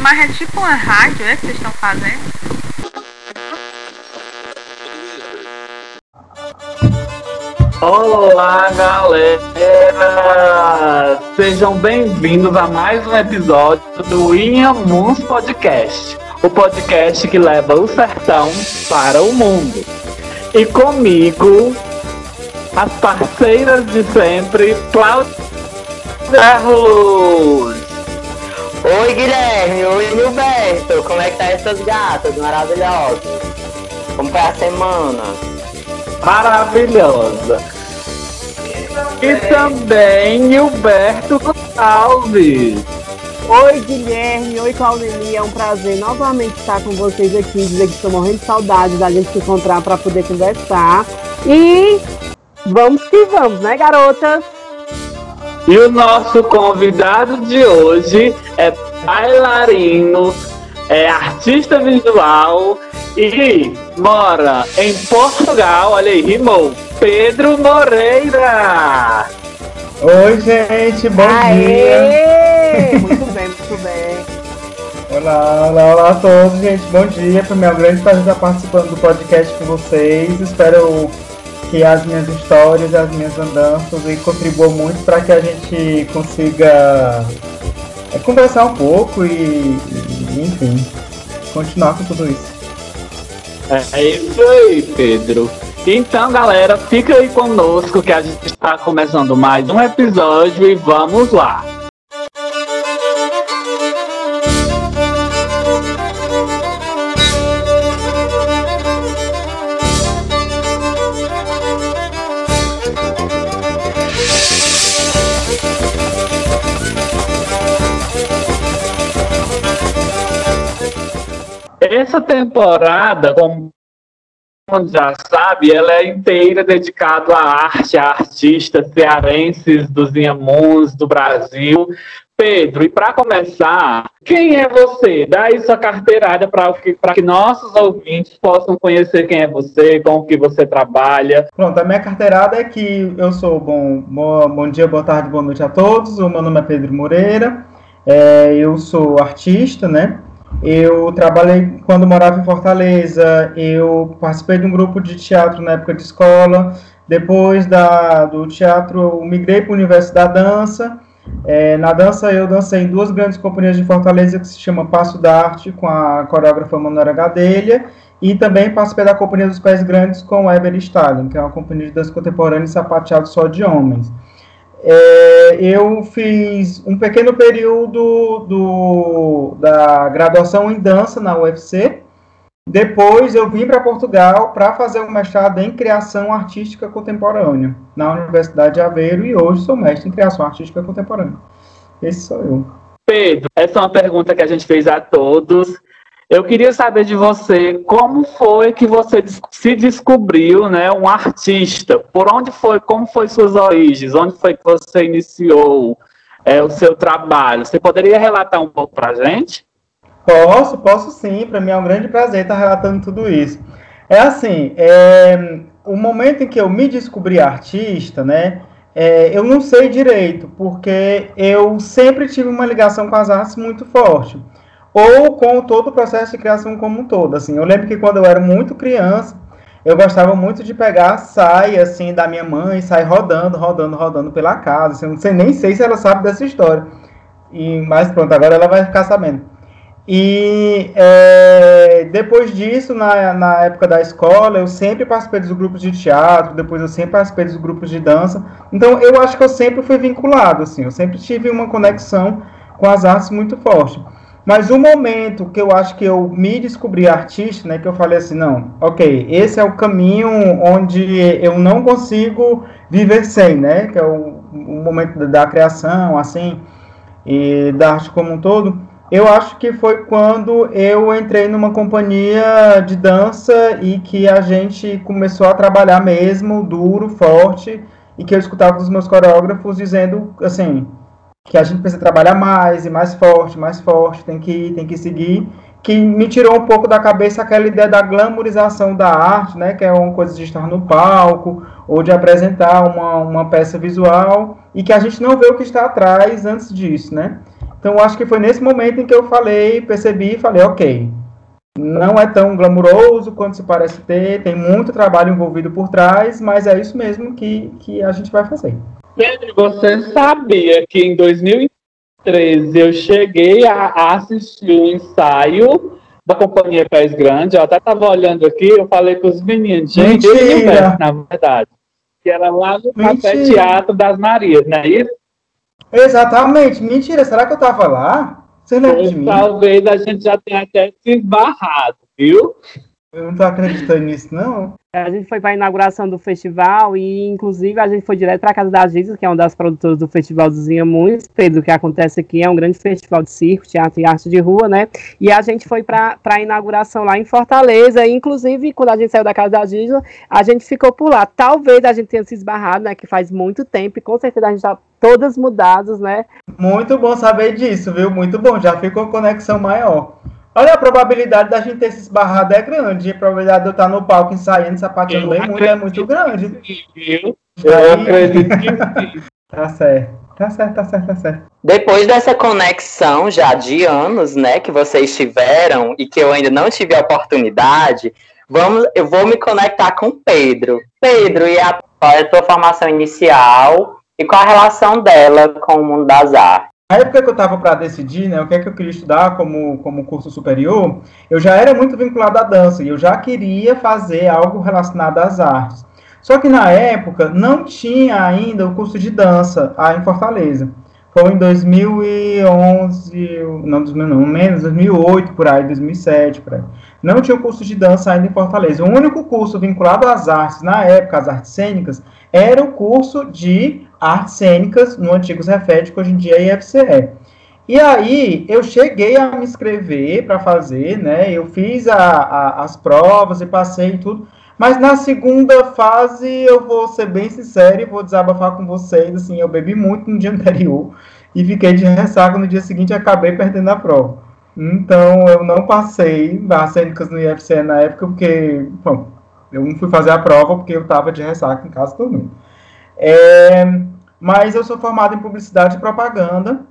Mas é tipo uma rádio, é que vocês estão fazendo? Olá, galera! Sejam bem-vindos a mais um episódio do Inhamuns Podcast, o podcast que leva o sertão para o mundo. E comigo, as parceiras de sempre, Cláudia Carlos. Oi, Guilherme. Oi, Gilberto. Como é que tá essas gatas maravilhosas? Como foi a semana? Maravilhosa. E também Gilberto Gonçalves. Oi, Guilherme. Oi, Claudemir. É um prazer novamente estar com vocês aqui. Dizer que estou morrendo de saudade da gente se encontrar para poder conversar. E vamos que vamos, né, garotas? E o nosso convidado de hoje é bailarino, é artista visual e mora em Portugal. Olha aí, rimou. Pedro Moreira. Oi, gente, bom Aê! dia. Muito bem, muito bem. Olá, olá, olá a todos, gente. Bom dia. Para mim é um grande prazer estar participando do podcast com vocês. Espero que as minhas histórias, as minhas andanças e contribuam muito para que a gente consiga é, conversar um pouco e, e, enfim, continuar com tudo isso. É isso aí, Pedro. Então, galera, fica aí conosco que a gente está começando mais um episódio e vamos lá. Essa temporada, como já sabe, ela é inteira dedicada à arte, a artistas cearenses dos Inhamuns do Brasil. Pedro, e para começar, quem é você? Dá aí sua carteirada para que, que nossos ouvintes possam conhecer quem é você, com o que você trabalha. Pronto, a minha carteirada é que eu sou bom, bom, bom dia, boa tarde, boa noite a todos. O meu nome é Pedro Moreira, é, eu sou artista, né? Eu trabalhei quando morava em Fortaleza, eu participei de um grupo de teatro na época de escola. Depois da, do teatro, eu migrei para o universo da dança. É, na dança, eu dancei em duas grandes companhias de Fortaleza que se chama Passo da Arte, com a coreógrafa Manuela Gadelha. E também participei da Companhia dos Pés Grandes com o Eber Stalin, que é uma companhia de dança contemporânea e sapateado só de homens. É, eu fiz um pequeno período do, da graduação em dança na UFC. Depois eu vim para Portugal para fazer um mestrado em criação artística contemporânea na Universidade de Aveiro e hoje sou mestre em criação artística contemporânea. Esse sou eu. Pedro, essa é uma pergunta que a gente fez a todos. Eu queria saber de você como foi que você se descobriu, né, um artista. Por onde foi, como foi suas origens, onde foi que você iniciou é, o seu trabalho? Você poderia relatar um pouco para gente? Posso, posso sim. Para mim é um grande prazer estar relatando tudo isso. É assim, é, o momento em que eu me descobri artista, né, é, eu não sei direito, porque eu sempre tive uma ligação com as artes muito forte ou com todo o processo de criação como um todo. Assim, eu lembro que quando eu era muito criança, eu gostava muito de pegar a saia assim da minha mãe sair rodando, rodando, rodando pela casa. Assim, eu não sei nem sei se ela sabe dessa história. E mas pronto, agora ela vai ficar sabendo. E é, depois disso, na, na época da escola, eu sempre participei dos grupos de teatro, depois eu sempre participei dos grupos de dança. Então eu acho que eu sempre fui vinculado, assim, eu sempre tive uma conexão com as artes muito forte. Mas o momento que eu acho que eu me descobri artista, né, que eu falei assim, não, ok, esse é o caminho onde eu não consigo viver sem, né, que é o, o momento da, criação, assim, e da arte como um todo. Eu acho que foi quando eu entrei numa companhia de dança e que a gente começou a trabalhar mesmo, duro, forte, e que eu escutava dos meus coreógrafos dizendo, assim, que a gente precisa trabalhar mais e mais forte, mais forte, tem que ir, tem que seguir, que me tirou um pouco da cabeça aquela ideia da glamorização da arte, né, que é uma coisa de estar no palco ou de apresentar uma, uma peça visual e que a gente não vê o que está atrás antes disso, né? Então, acho que foi nesse momento em que eu falei, percebi e falei, ok, não é tão glamuroso quanto se parece ter, tem muito trabalho envolvido por trás, mas é isso mesmo que, que a gente vai fazer. Pedro, você sabia que em 2013 eu cheguei a assistir o um ensaio da companhia Pés Grande, eu até estava olhando aqui, eu falei com os meninos, gente, Mentira. na verdade, que era lá no Café Teatro das Marias, não é isso? Exatamente, mentira, será que eu estava lá? Você lembra de mim? Talvez a gente já tenha até se esbarrado, viu? Eu não tô acreditando nisso, não. A gente foi para a inauguração do festival e, inclusive, a gente foi direto para a casa da Giza, que é uma das produtoras do Festival dos Inhamuns. Pedro, o que acontece aqui é um grande festival de circo, teatro e arte de rua, né? E a gente foi para a inauguração lá em Fortaleza. E, inclusive, quando a gente saiu da casa da Giza, a gente ficou por lá. Talvez a gente tenha se esbarrado, né? Que faz muito tempo e com certeza a gente tá todas mudadas, né? Muito bom saber disso, viu? Muito bom. Já ficou conexão maior. Olha, a probabilidade da gente ter se esbarrado é grande. A probabilidade de eu estar no palco ensaiando, sapateando bem muito é muito grande. Eu Aí... acredito que sim. Tá certo. Tá certo, tá certo, tá certo. Depois dessa conexão já de anos, né, que vocês tiveram e que eu ainda não tive a oportunidade, vamos, eu vou me conectar com Pedro. Pedro, e a, qual é a tua formação inicial e qual a relação dela com o mundo das artes? Na época que eu estava para decidir né, o que é que eu queria estudar como, como curso superior, eu já era muito vinculado à dança e eu já queria fazer algo relacionado às artes. Só que na época não tinha ainda o curso de dança aí em Fortaleza. Foi em 2011, não, não menos, 2008 por aí, 2007 por aí. Não tinha o curso de dança ainda em Fortaleza. O único curso vinculado às artes, na época, às artes cênicas, era o curso de artes cênicas no antigo Cefet, que hoje em dia é IFCE. E aí eu cheguei a me inscrever para fazer, né? Eu fiz a, a, as provas e passei tudo. Mas na segunda fase, eu vou ser bem sincero e vou desabafar com vocês. Assim, eu bebi muito no dia anterior e fiquei de ressaca no dia seguinte e acabei perdendo a prova. Então eu não passei as cênicas no IFCE na época, porque bom, eu não fui fazer a prova porque eu estava de ressaca em casa dormindo. É, mas eu sou formado em publicidade e propaganda,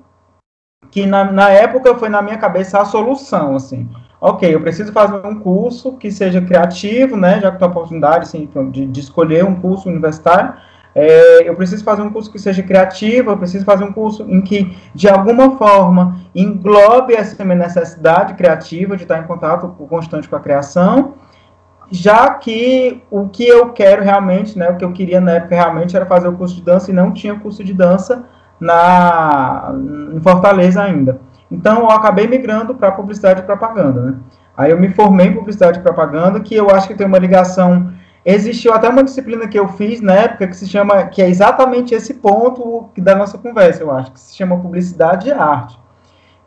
que na, na época foi na minha cabeça a solução, assim. Ok, eu preciso fazer um curso que seja criativo, né, já que tenho a oportunidade assim, de, de escolher um curso universitário, é, eu preciso fazer um curso que seja criativo, eu preciso fazer um curso em que, de alguma forma, englobe essa minha necessidade criativa de estar em contato constante com a criação, já que o que eu quero realmente, né, o que eu queria na época realmente era fazer o curso de dança e não tinha curso de dança na em Fortaleza ainda. Então eu acabei migrando para publicidade e propaganda, né? Aí eu me formei em publicidade e propaganda, que eu acho que tem uma ligação existiu até uma disciplina que eu fiz na época que se chama que é exatamente esse ponto da nossa conversa, eu acho, que se chama publicidade e arte,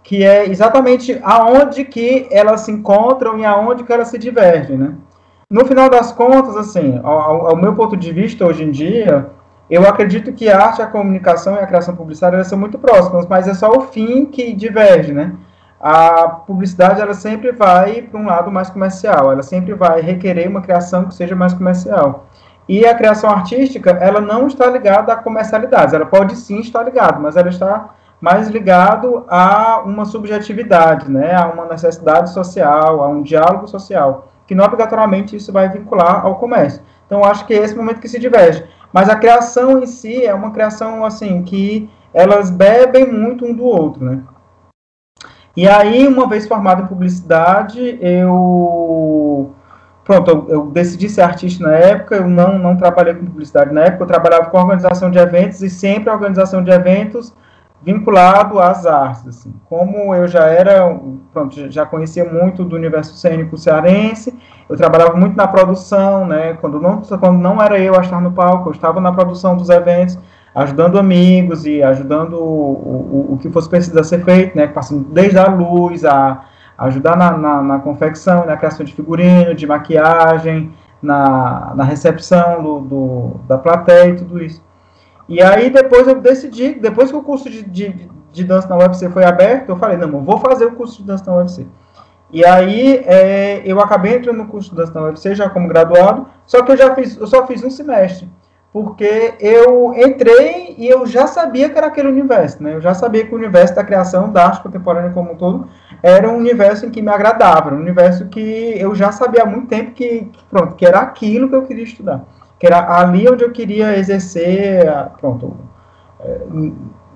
que é exatamente aonde que elas se encontram e aonde que elas se divergem, né? No final das contas, assim, ao, ao, meu ponto de vista hoje em dia, eu acredito que a arte, a comunicação e a criação publicitária são muito próximas, mas é só o fim que diverge, né? A publicidade ela sempre vai para um lado mais comercial, ela sempre vai requerer uma criação que seja mais comercial. E a criação artística, ela não está ligada a comercialidades, ela pode sim estar ligada, mas ela está mais ligado a uma subjetividade, né, a uma necessidade social, a um diálogo social que não obrigatoriamente isso vai vincular ao comércio. Então, acho que é esse momento que se diverge. Mas a criação em si é uma criação, assim, que elas bebem muito um do outro, né? E aí, uma vez formado em publicidade, eu... Pronto, eu, eu, decidi ser artista na época, eu não, não trabalhei com publicidade na época, eu trabalhava com organização de eventos, e sempre a organização de eventos vinculado às artes. Assim. Como eu já era, pronto, já conhecia muito do universo cênico cearense, eu trabalhava muito na produção, né? Quando não, quando não era eu a estar no palco, eu estava na produção dos eventos, ajudando amigos e ajudando o, o, o que fosse preciso ser feito, né? Passando desde a luz, a, ajudar na, na, na, confecção, na criação de figurino, de maquiagem, na, na recepção do, do, da plateia e tudo isso. E aí depois eu decidi, depois que o curso de, de, de dança na UFC foi aberto, eu falei, não, vou fazer o curso de dança na UFC. E aí é, eu acabei entrando no curso de dança na UFC já como graduado, só que eu já fiz, eu só fiz um semestre. porque eu entrei e eu já sabia que era aquele universo, né? Eu já sabia que o universo da criação da arte contemporânea como um todo era um universo em que me agradava, um universo que eu já sabia há muito tempo que, pronto, que era aquilo que eu queria estudar, que era ali onde eu queria exercer, pronto, é,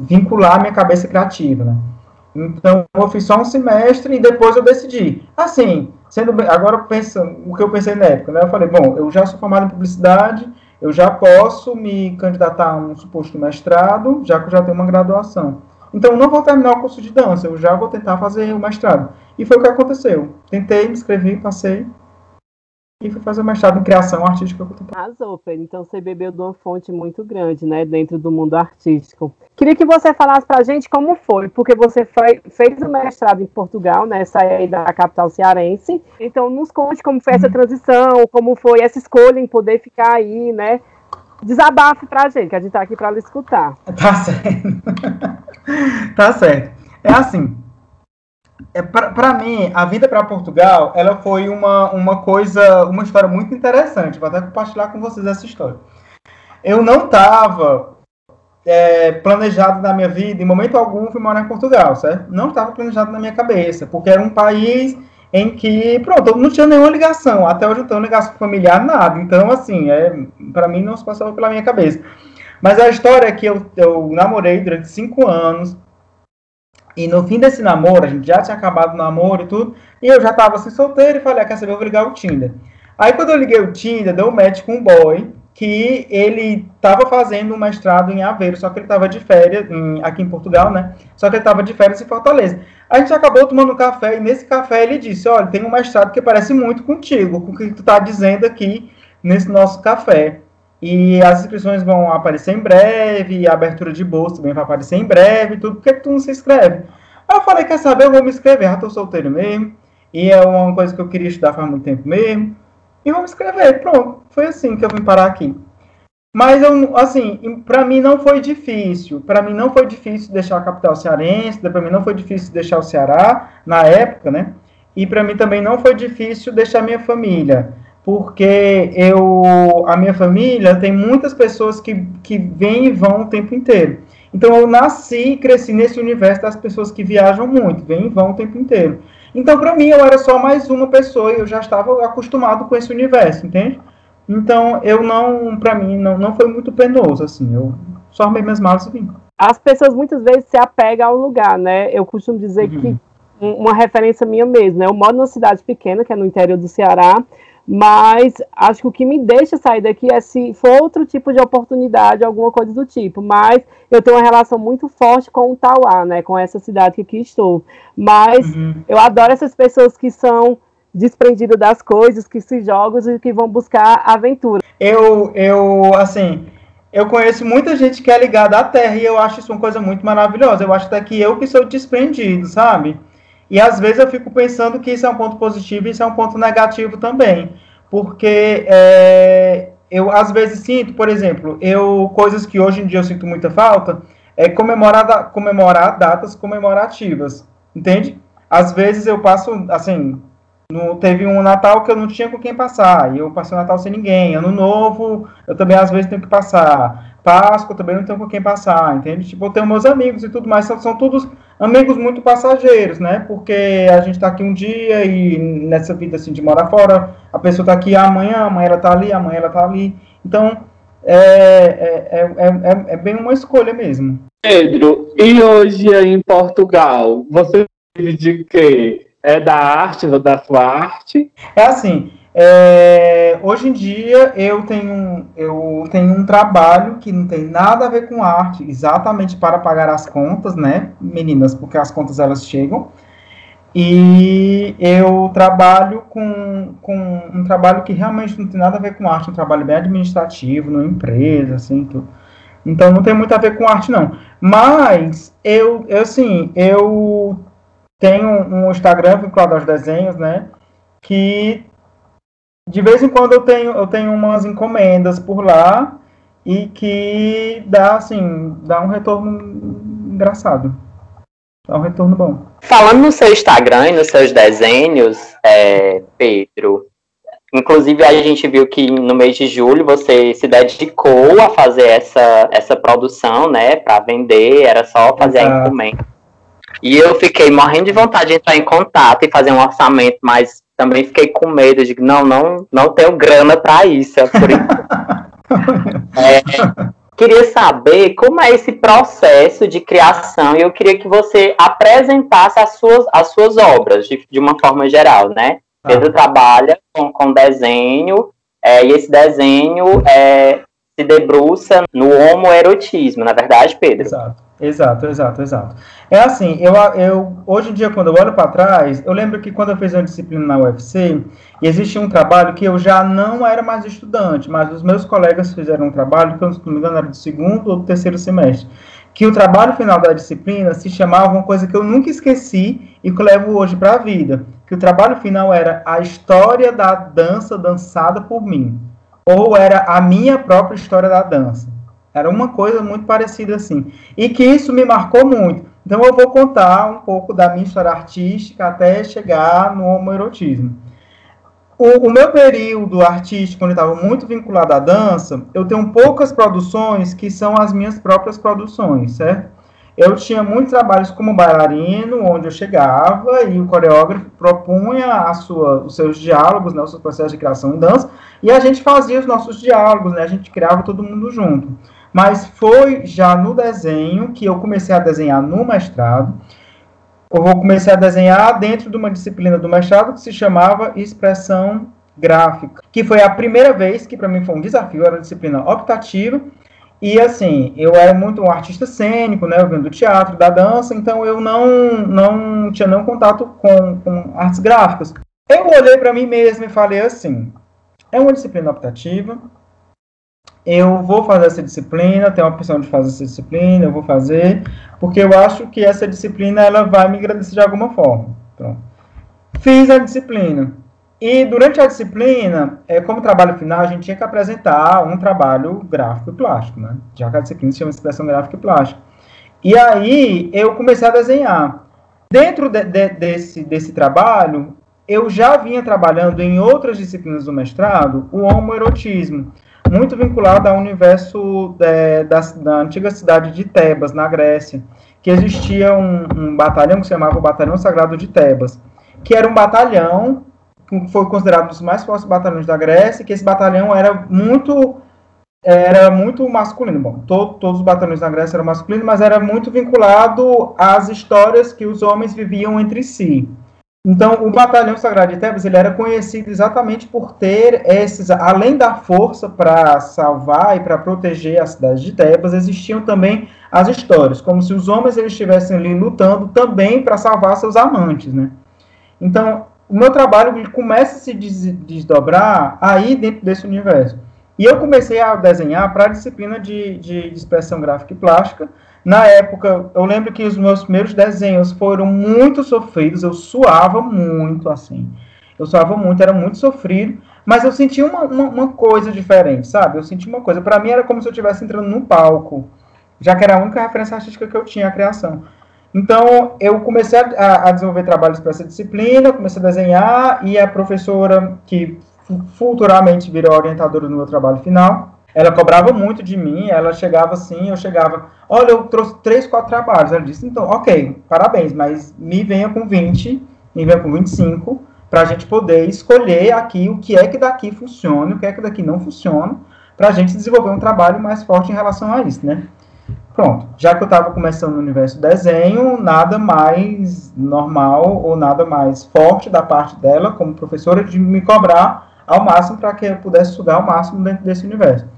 vincular minha cabeça criativa, né? Então, eu fiz só um semestre e depois eu decidi. Assim, sendo agora pensando o que eu pensei na época, né? Eu falei, bom, eu já sou formado em publicidade, eu já posso me candidatar a um suposto mestrado, já que eu já tenho uma graduação. Então, não vou terminar o curso de dança, eu já vou tentar fazer o mestrado. E foi o que aconteceu. Tentei, me inscrevi, passei, e fui fazer mestrado em criação artística contemporânea. Arrasou, Pedro. Então você bebeu de uma fonte muito grande, né, dentro do mundo artístico. Queria que você falasse pra gente como foi, porque você foi, fez o mestrado em Portugal, né, saiu da capital cearense. Então nos conte como foi essa uhum. transição, como foi essa escolha em poder ficar aí, né? Desabafe pra gente, que a gente tá aqui pra lhe escutar. Tá certo. tá certo. É assim, é, para mim, a vida para Portugal, ela foi uma, uma coisa, uma história muito interessante. Vou até compartilhar com vocês essa história. Eu não estava é, planejado na minha vida, em momento algum, fui morar em Portugal, certo? Não estava planejado na minha cabeça, porque era um país em que, pronto, não tinha nenhuma ligação. Até hoje eu tenho ligação familiar, nada. Então, assim, é, para mim não se passava pela minha cabeça. Mas a história é que eu, eu namorei durante cinco anos, e no fim desse namoro, a gente já tinha acabado o namoro e tudo, e eu já tava assim solteiro e falei, ah, quer saber, eu vou ligar o Tinder. Aí quando eu liguei o Tinder, deu um match com um boy que ele estava fazendo um mestrado em Aveiro, só que ele estava de férias em, aqui em Portugal, né? Só que ele estava de férias em Fortaleza. A gente acabou tomando um café e nesse café ele disse: Olha, tem um mestrado que parece muito contigo, com o que tu está dizendo aqui nesse nosso café. E as inscrições vão aparecer em breve, a abertura de bolsa também vai aparecer em breve, tudo. Por que tu não se inscreve? Aí eu falei, quer saber, eu vou me inscrever, já tô solteiro mesmo. E é uma coisa que eu queria estudar faz muito tempo mesmo. E vou me inscrever, pronto. Foi assim que eu vim parar aqui. Mas, eu, assim, para mim não foi difícil. Para mim não foi difícil deixar a capital cearense, para mim não foi difícil deixar o Ceará, na época, né? E para mim também não foi difícil deixar minha família porque eu, a minha família tem muitas pessoas que, que vêm e vão o tempo inteiro. Então eu nasci e cresci nesse universo das pessoas que viajam muito, vêm e vão o tempo inteiro. Então para mim eu era só mais uma pessoa e eu já estava acostumado com esse universo, entende? Então eu não, para mim não, não foi muito penoso assim. Eu só armei minhas malas e vim. As pessoas muitas vezes se apegam ao lugar, né? Eu costumo dizer uhum. que uma referência minha mesmo, né? Eu moro numa cidade pequena, que é no interior do Ceará, mas acho que o que me deixa sair daqui é se for outro tipo de oportunidade, alguma coisa do tipo. Mas eu tenho uma relação muito forte com o Tauá, né? Com essa cidade que aqui estou. Mas uhum. eu adoro essas pessoas que são desprendidas das coisas, que se jogam e que vão buscar aventura. Eu, eu, assim, eu conheço muita gente que é ligada à terra e eu acho isso uma coisa muito maravilhosa. Eu acho até que eu que sou desprendido, sabe? E às vezes eu fico pensando que isso é um ponto positivo e isso é um ponto negativo também. Porque é, eu às vezes sinto, por exemplo, eu coisas que hoje em dia eu sinto muita falta é comemorar, comemorar datas comemorativas. Entende? Às vezes eu passo, assim, no, teve um Natal que eu não tinha com quem passar, e eu passei o Natal sem ninguém. Ano Novo, eu também às vezes tenho que passar. Páscoa também não tenho com quem passar, entende? Tipo, eu tenho meus amigos e tudo mais, são, são todos amigos muito passageiros, né? Porque a gente está aqui um dia e nessa vida assim de morar fora, a pessoa está aqui amanhã, amanhã ela está ali, amanhã ela está ali. Então, é, é, é, é, bem uma escolha mesmo. Pedro, e hoje em Portugal, você vive de quê? É da arte, da sua arte? É assim, é, hoje em dia eu tenho, eu tenho um trabalho que não tem nada a ver com arte, exatamente para pagar as contas, né, meninas, porque as contas elas chegam. E eu trabalho com, com um trabalho que realmente não tem nada a ver com arte, um trabalho bem administrativo, numa empresa, assim, tudo. Então não tem muito a ver com arte, não. Mas eu, eu assim, eu tenho um Instagram vinculado aos desenhos, né? Que de vez em quando eu tenho, eu tenho umas encomendas por lá e que dá assim, dá um retorno engraçado. Dá um retorno bom. Falando no seu Instagram e nos seus desenhos, é, Pedro, Inclusive, a gente viu que no mês de julho você se dedicou a fazer essa, essa produção, né, para vender, era só fazer Exato. a encomenda. E eu fiquei morrendo de vontade de entrar em contato e fazer um orçamento, mas também fiquei com medo de não, não, não tenho grana para isso. É por isso. é, queria saber como é esse processo de criação e eu queria que você apresentasse as suas, as suas obras de, de uma forma geral, né? Ah. Pedro trabalha com, com desenho é, e esse desenho é, se debruça no homoerotismo, na verdade, Pedro? Exato. Exato, exato, exato. É assim, eu, eu hoje em dia, quando eu olho para trás, eu lembro que quando eu fiz uma disciplina na UFC, existia um trabalho que eu já não era mais estudante, mas os meus colegas fizeram um trabalho, que eu não me engano era do segundo ou do terceiro semestre, que o trabalho final da disciplina se chamava uma coisa que eu nunca esqueci e que eu levo hoje para a vida, que o trabalho final era a história da dança dançada por mim, ou era a minha própria história da dança. Era uma coisa muito parecida assim. E que isso me marcou muito. Então eu vou contar um pouco da minha história artística até chegar no homoerotismo. O, o meu período artístico, quando eu estava muito vinculado à dança, eu tenho poucas produções que são as minhas próprias produções, certo? Eu tinha muitos trabalhos como bailarino, onde eu chegava e o coreógrafo propunha a sua, os seus diálogos, né, os seus processos de criação em dança, e a gente fazia os nossos diálogos, né, a gente criava todo mundo junto mas foi já no desenho que eu comecei a desenhar no mestrado. Eu comecei a desenhar dentro de uma disciplina do mestrado que se chamava expressão gráfica, que foi a primeira vez que para mim foi um desafio, era uma disciplina optativa. E assim, eu era muito um artista cênico, né? Eu venho do teatro, da dança, então eu não não tinha nenhum contato com, com artes gráficas. Eu olhei para mim mesmo e falei assim: é uma disciplina optativa, eu vou fazer essa disciplina, tenho a opção de fazer essa disciplina, eu vou fazer, porque eu acho que essa disciplina ela vai me agradecer de alguma forma. Pronto. Fiz a disciplina. E durante a disciplina, é, como trabalho final, a gente tinha que apresentar um trabalho gráfico e plástico, né? Já que a disciplina se chama expressão gráfica e plástica. E aí eu comecei a desenhar. Dentro de, de, desse, desse trabalho, eu já vinha trabalhando em outras disciplinas do mestrado o homoerotismo muito vinculado ao universo é, da, da, antiga cidade de Tebas, na Grécia, que existia um, um, batalhão que se chamava o Batalhão Sagrado de Tebas, que era um batalhão que foi considerado um dos mais fortes batalhões da Grécia, que esse batalhão era muito era muito masculino. Bom, to, todos os batalhões da Grécia eram masculinos, mas era muito vinculado às histórias que os homens viviam entre si. Então, o Batalhão Sagrado de Tebas ele era conhecido exatamente por ter esses, além da força para salvar e para proteger a cidade de Tebas, existiam também as histórias, como se os homens eles estivessem ali lutando também para salvar seus amantes, né? Então, o meu trabalho ele começa a se desdobrar aí dentro desse universo. E eu comecei a desenhar para a disciplina de, de, de expressão gráfica e plástica, na época, eu lembro que os meus primeiros desenhos foram muito sofridos, eu suava muito, assim. Eu suava muito, era muito sofrido, mas eu sentia uma, uma, uma coisa diferente, sabe? Eu sentia uma coisa. Para mim era como se eu estivesse entrando num palco, já que era a única referência artística que eu tinha, a criação. Então, eu comecei a, a desenvolver trabalhos para essa disciplina, comecei a desenhar, e a professora, que futuramente virou orientadora no meu trabalho final, ela cobrava muito de mim, ela chegava assim, eu chegava, olha, eu trouxe três, quatro trabalhos. Ela disse, então, ok, parabéns, mas me venha com 20, me venha com 25, para a gente poder escolher aqui o que é que daqui funciona, o que é que daqui não funciona, para a gente desenvolver um trabalho mais forte em relação a isso, né? Pronto, já que eu estava começando no universo desenho, nada mais normal ou nada mais forte da parte dela, como professora, de me cobrar ao máximo para que eu pudesse estudar ao máximo dentro desse universo.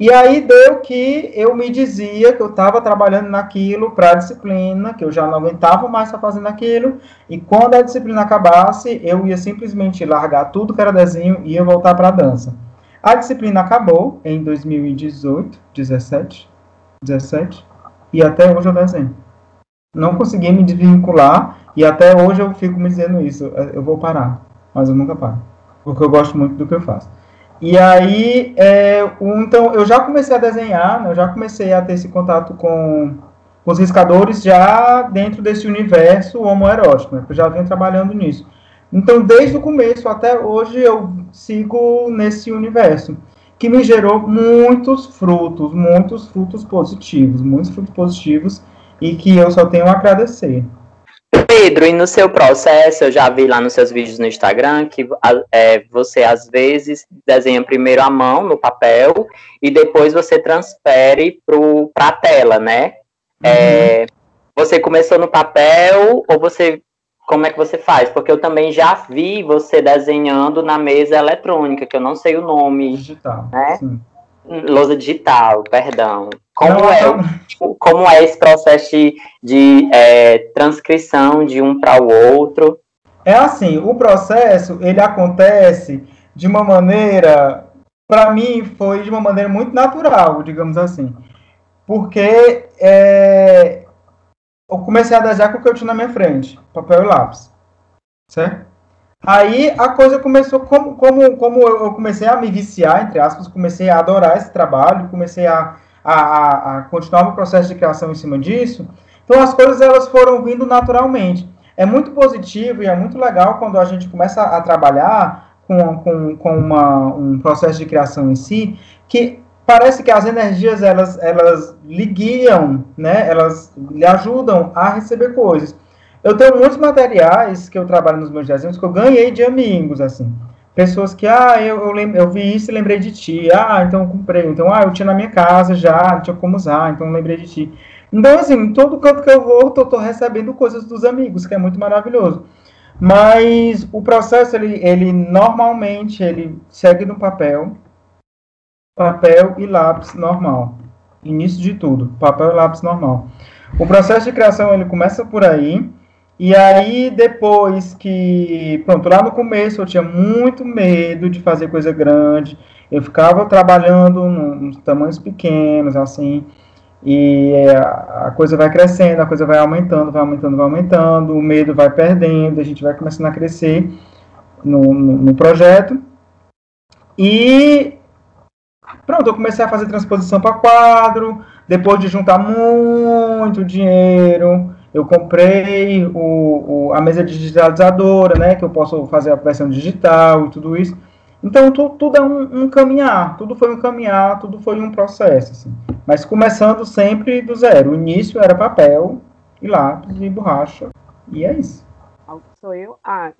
E aí deu que eu me dizia que eu estava trabalhando naquilo para a disciplina, que eu já não aguentava mais estar fazendo aquilo, e quando a disciplina acabasse, eu ia simplesmente largar tudo que era desenho e ia voltar para a dança. A disciplina acabou em 2018, 17, 17, e até hoje eu desenho. Não consegui me desvincular, e até hoje eu fico me dizendo isso, eu vou parar, mas eu nunca paro, porque eu gosto muito do que eu faço. E aí, é, então, eu já comecei a desenhar, né, eu já comecei a ter esse contato com, os riscadores já dentro desse universo homoerótico, né, eu já venho trabalhando nisso. Então, desde o começo até hoje, eu sigo nesse universo, que me gerou muitos frutos, muitos frutos positivos, muitos frutos positivos, e que eu só tenho a agradecer. Pedro, e no seu processo, eu já vi lá nos seus vídeos no Instagram que é, você às vezes desenha primeiro a mão no papel e depois você transfere para a tela, né? É, uhum. É, você começou no papel ou você como é que você faz? Porque eu também já vi você desenhando na mesa eletrônica, que eu não sei o nome. Digital. Né? Sim. Lousa digital, perdão. Como, não, é, não. como é esse processo de, de é, transcrição de um para o outro? É assim, o processo ele acontece de uma maneira, para mim foi de uma maneira muito natural, digamos assim, porque é, eu comecei a desenhar com o que eu tinha na minha frente, papel e lápis, certo? Aí a coisa começou, como, como, como eu comecei a me viciar, entre aspas, comecei a adorar esse trabalho, comecei a, a, a continuar o processo de criação em cima disso, então as coisas elas foram vindo naturalmente. É muito positivo e é muito legal quando a gente começa a trabalhar com, com, com uma, um processo de criação em si, que parece que as energias elas, elas lhe guiam, né? Elas lhe ajudam a receber coisas. Eu tenho muitos materiais que eu trabalho nos meus desenhos que eu ganhei de amigos, assim. Pessoas que, ah, eu, eu, eu vi isso e lembrei de ti. Ah, então eu comprei. Então, ah, eu tinha na minha casa já, não tinha como usar, então lembrei de ti. Então, assim, em todo canto que eu vou, eu tô recebendo coisas dos amigos, que é muito maravilhoso. Mas o processo, ele, ele normalmente, ele segue no papel, papel e lápis normal. Início de tudo, papel e lápis normal. O processo de criação ele começa por aí, e aí depois que, pronto, lá no começo eu tinha muito medo de fazer coisa grande, eu ficava trabalhando nos tamanhos pequenos, assim, e a coisa vai crescendo, a coisa vai aumentando, vai aumentando, vai aumentando, o medo vai perdendo, a gente vai começando a crescer no, no, no projeto. E Pronto, eu comecei a fazer transposição para quadro. Depois de juntar muito dinheiro, eu comprei o, o, a mesa digitalizadora, né? Que eu posso fazer a versão digital e tudo isso. Então, tu, tudo é um, um, caminhar, tudo foi um caminhar, tudo foi um processo, assim. Mas começando sempre do zero. O início era papel e lápis e borracha, e é isso. Sou eu? Ah.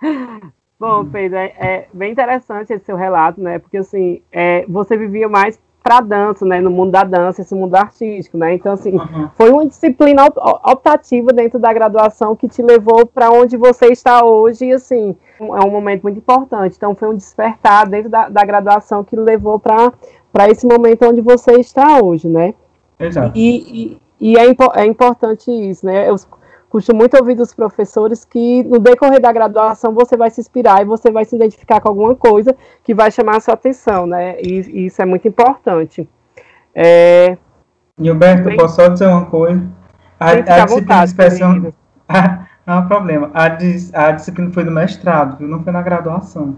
Bom. Pedro, é, é, bem interessante esse seu relato, né? Porque assim, é, você vivia mais para dança, né? No mundo da dança, esse mundo artístico, né? Então, assim, uhum. foi uma disciplina optativa dentro da graduação que te levou para onde você está hoje, e assim, é um momento muito importante. Então, foi um despertar dentro da, da graduação que levou para esse momento onde você está hoje, né? Exato. E, e, e é, é importante isso, né? Eu, costumo muito ouvir dos professores que no decorrer da graduação você vai se inspirar e você vai se identificar com alguma coisa que vai chamar a sua atenção, né? E, e isso é muito importante. É... Gilberto, Bem... posso só dizer uma coisa? A, a disciplina vontade, de não há problema. A, dis, a disciplina foi do mestrado, viu? Não foi na graduação.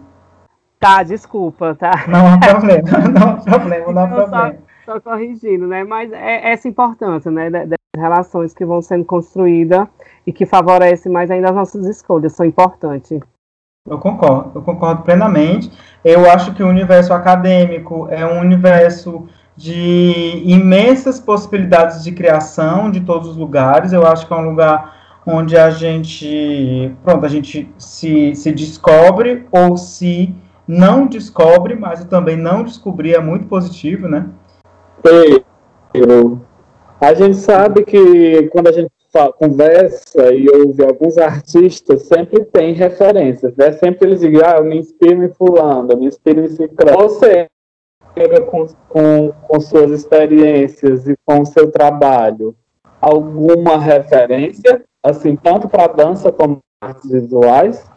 Tá, desculpa, tá? Não há problema, não há problema, não há problema. Só, só corrigindo, né? Mas é essa importância, né? Relações que vão sendo construídas e que favorece mais ainda as nossas escolhas, são importantes. Eu concordo, eu concordo plenamente. Eu acho que o universo acadêmico é um universo de imensas possibilidades de criação de todos os lugares. Eu acho que é um lugar onde a gente, pronto, a gente se, se descobre ou se não descobre, mas também não descobrir é muito positivo, né? Eu, a gente sabe que quando a gente conversa e ouve alguns artistas, sempre tem referências, né? Sempre eles dizem, ah, eu me inspiro em fulano, eu me inspiro em ciclano. Você, com, com, com suas experiências e com o seu trabalho, alguma referência, assim, tanto para dança como artes visuais?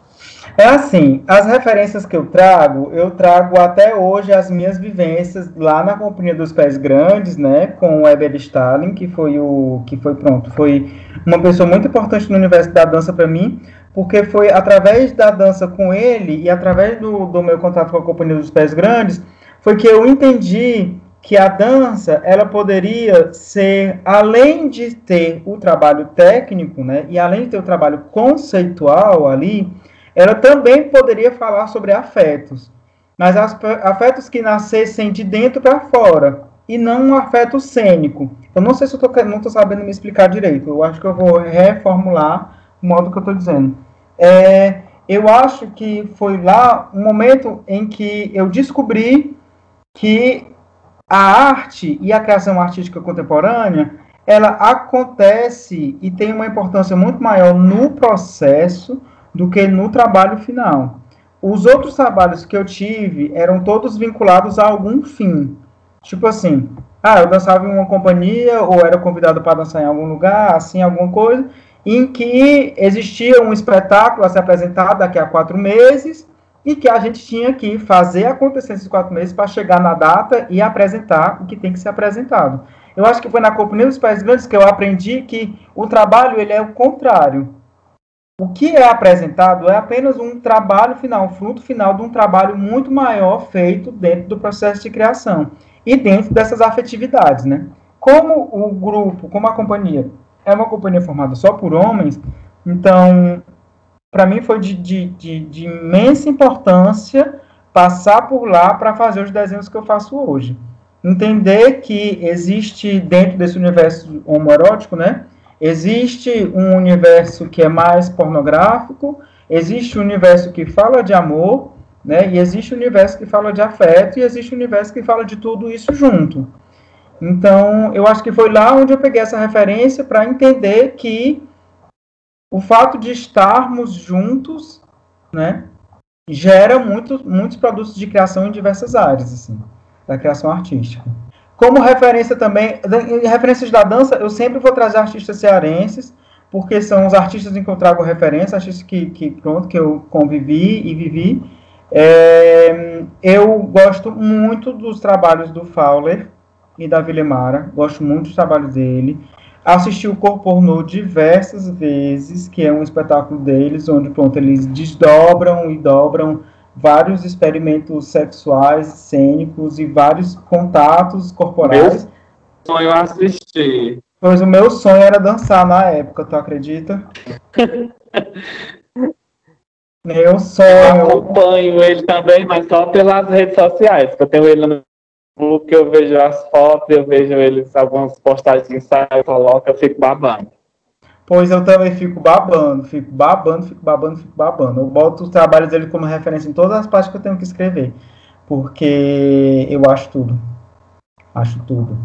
É assim, as referências que eu trago, eu trago até hoje as minhas vivências lá na Companhia dos Pés Grandes, né, com o Eber Stalin, que foi o que foi pronto, foi uma pessoa muito importante no universo da dança para mim, porque foi através da dança com ele e através do, do meu contato com a Companhia dos Pés Grandes, foi que eu entendi que a dança ela poderia ser além de ter o trabalho técnico, né, e além de ter o trabalho conceitual ali, ela também poderia falar sobre afetos, mas afetos que nascessem de dentro para fora e não um afeto cênico. Eu não sei se eu não estou sabendo me explicar direito. Eu acho que eu vou reformular o modo que eu estou dizendo. É, eu acho que foi lá um momento em que eu descobri que a arte e a criação artística contemporânea ela acontece e tem uma importância muito maior no processo do que no trabalho final. Os outros trabalhos que eu tive eram todos vinculados a algum fim. Tipo assim, ah, eu dançava em uma companhia ou era convidado para dançar em algum lugar, assim, alguma coisa, em que existia um espetáculo a ser apresentado daqui a quatro meses e que a gente tinha que fazer acontecer esses quatro meses para chegar na data e apresentar o que tem que ser apresentado. Eu acho que foi na Companhia dos Pais Grandes que eu aprendi que o trabalho ele é o contrário. O que é apresentado é apenas um trabalho final, um fruto final de um trabalho muito maior feito dentro do processo de criação e dentro dessas afetividades, né? Como o grupo, como a companhia é uma companhia formada só por homens, então para mim foi de, de, de, de, imensa importância passar por lá para fazer os desenhos que eu faço hoje. Entender que existe dentro desse universo homoerótico, né? Existe um universo que é mais pornográfico, existe um universo que fala de amor, né? E existe um universo que fala de afeto e existe um universo que fala de tudo isso junto. Então, eu acho que foi lá onde eu peguei essa referência para entender que o fato de estarmos juntos, né, gera muito, muitos produtos de criação em diversas áreas, assim, da criação artística. Como referência também, em referências da dança, eu sempre vou trazer artistas cearenses, porque são os artistas em que eu trago referência, artistas que, que, pronto, que eu convivi e vivi. É, eu gosto muito dos trabalhos do Fowler e da Vilemara, gosto muito dos trabalhos dele. Assisti o Corpo diversas vezes, que é um espetáculo deles, onde pronto, eles desdobram e dobram vários experimentos sexuais, cênicos e vários contatos corporais. Meu sonho é assistir. Pois o meu sonho era dançar na época, tu acredita? meu sonho. Eu acompanho ele também, mas só pelas redes sociais, eu tenho ele no que eu vejo as fotos, eu vejo eles, algumas postagens que saem, coloca, eu fico babando. Pois eu também fico babando, fico babando, fico babando, fico babando. Eu boto os trabalhos dele como referência em todas as partes que eu tenho que escrever. Porque eu acho tudo. Acho tudo.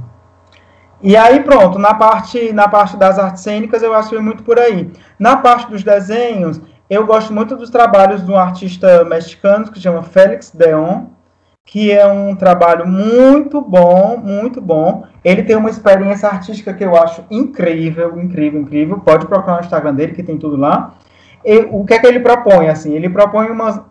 E aí pronto, na parte, na parte das artes cênicas eu acho muito por aí. Na parte dos desenhos, eu gosto muito dos trabalhos de um artista mexicano que se chama Félix Deon, que é um trabalho muito bom, muito bom. Ele tem uma experiência artística que eu acho incrível, incrível, incrível. Pode procurar no Instagram dele, que tem tudo lá. E, o que é que ele propõe? Assim, ele propõe umas,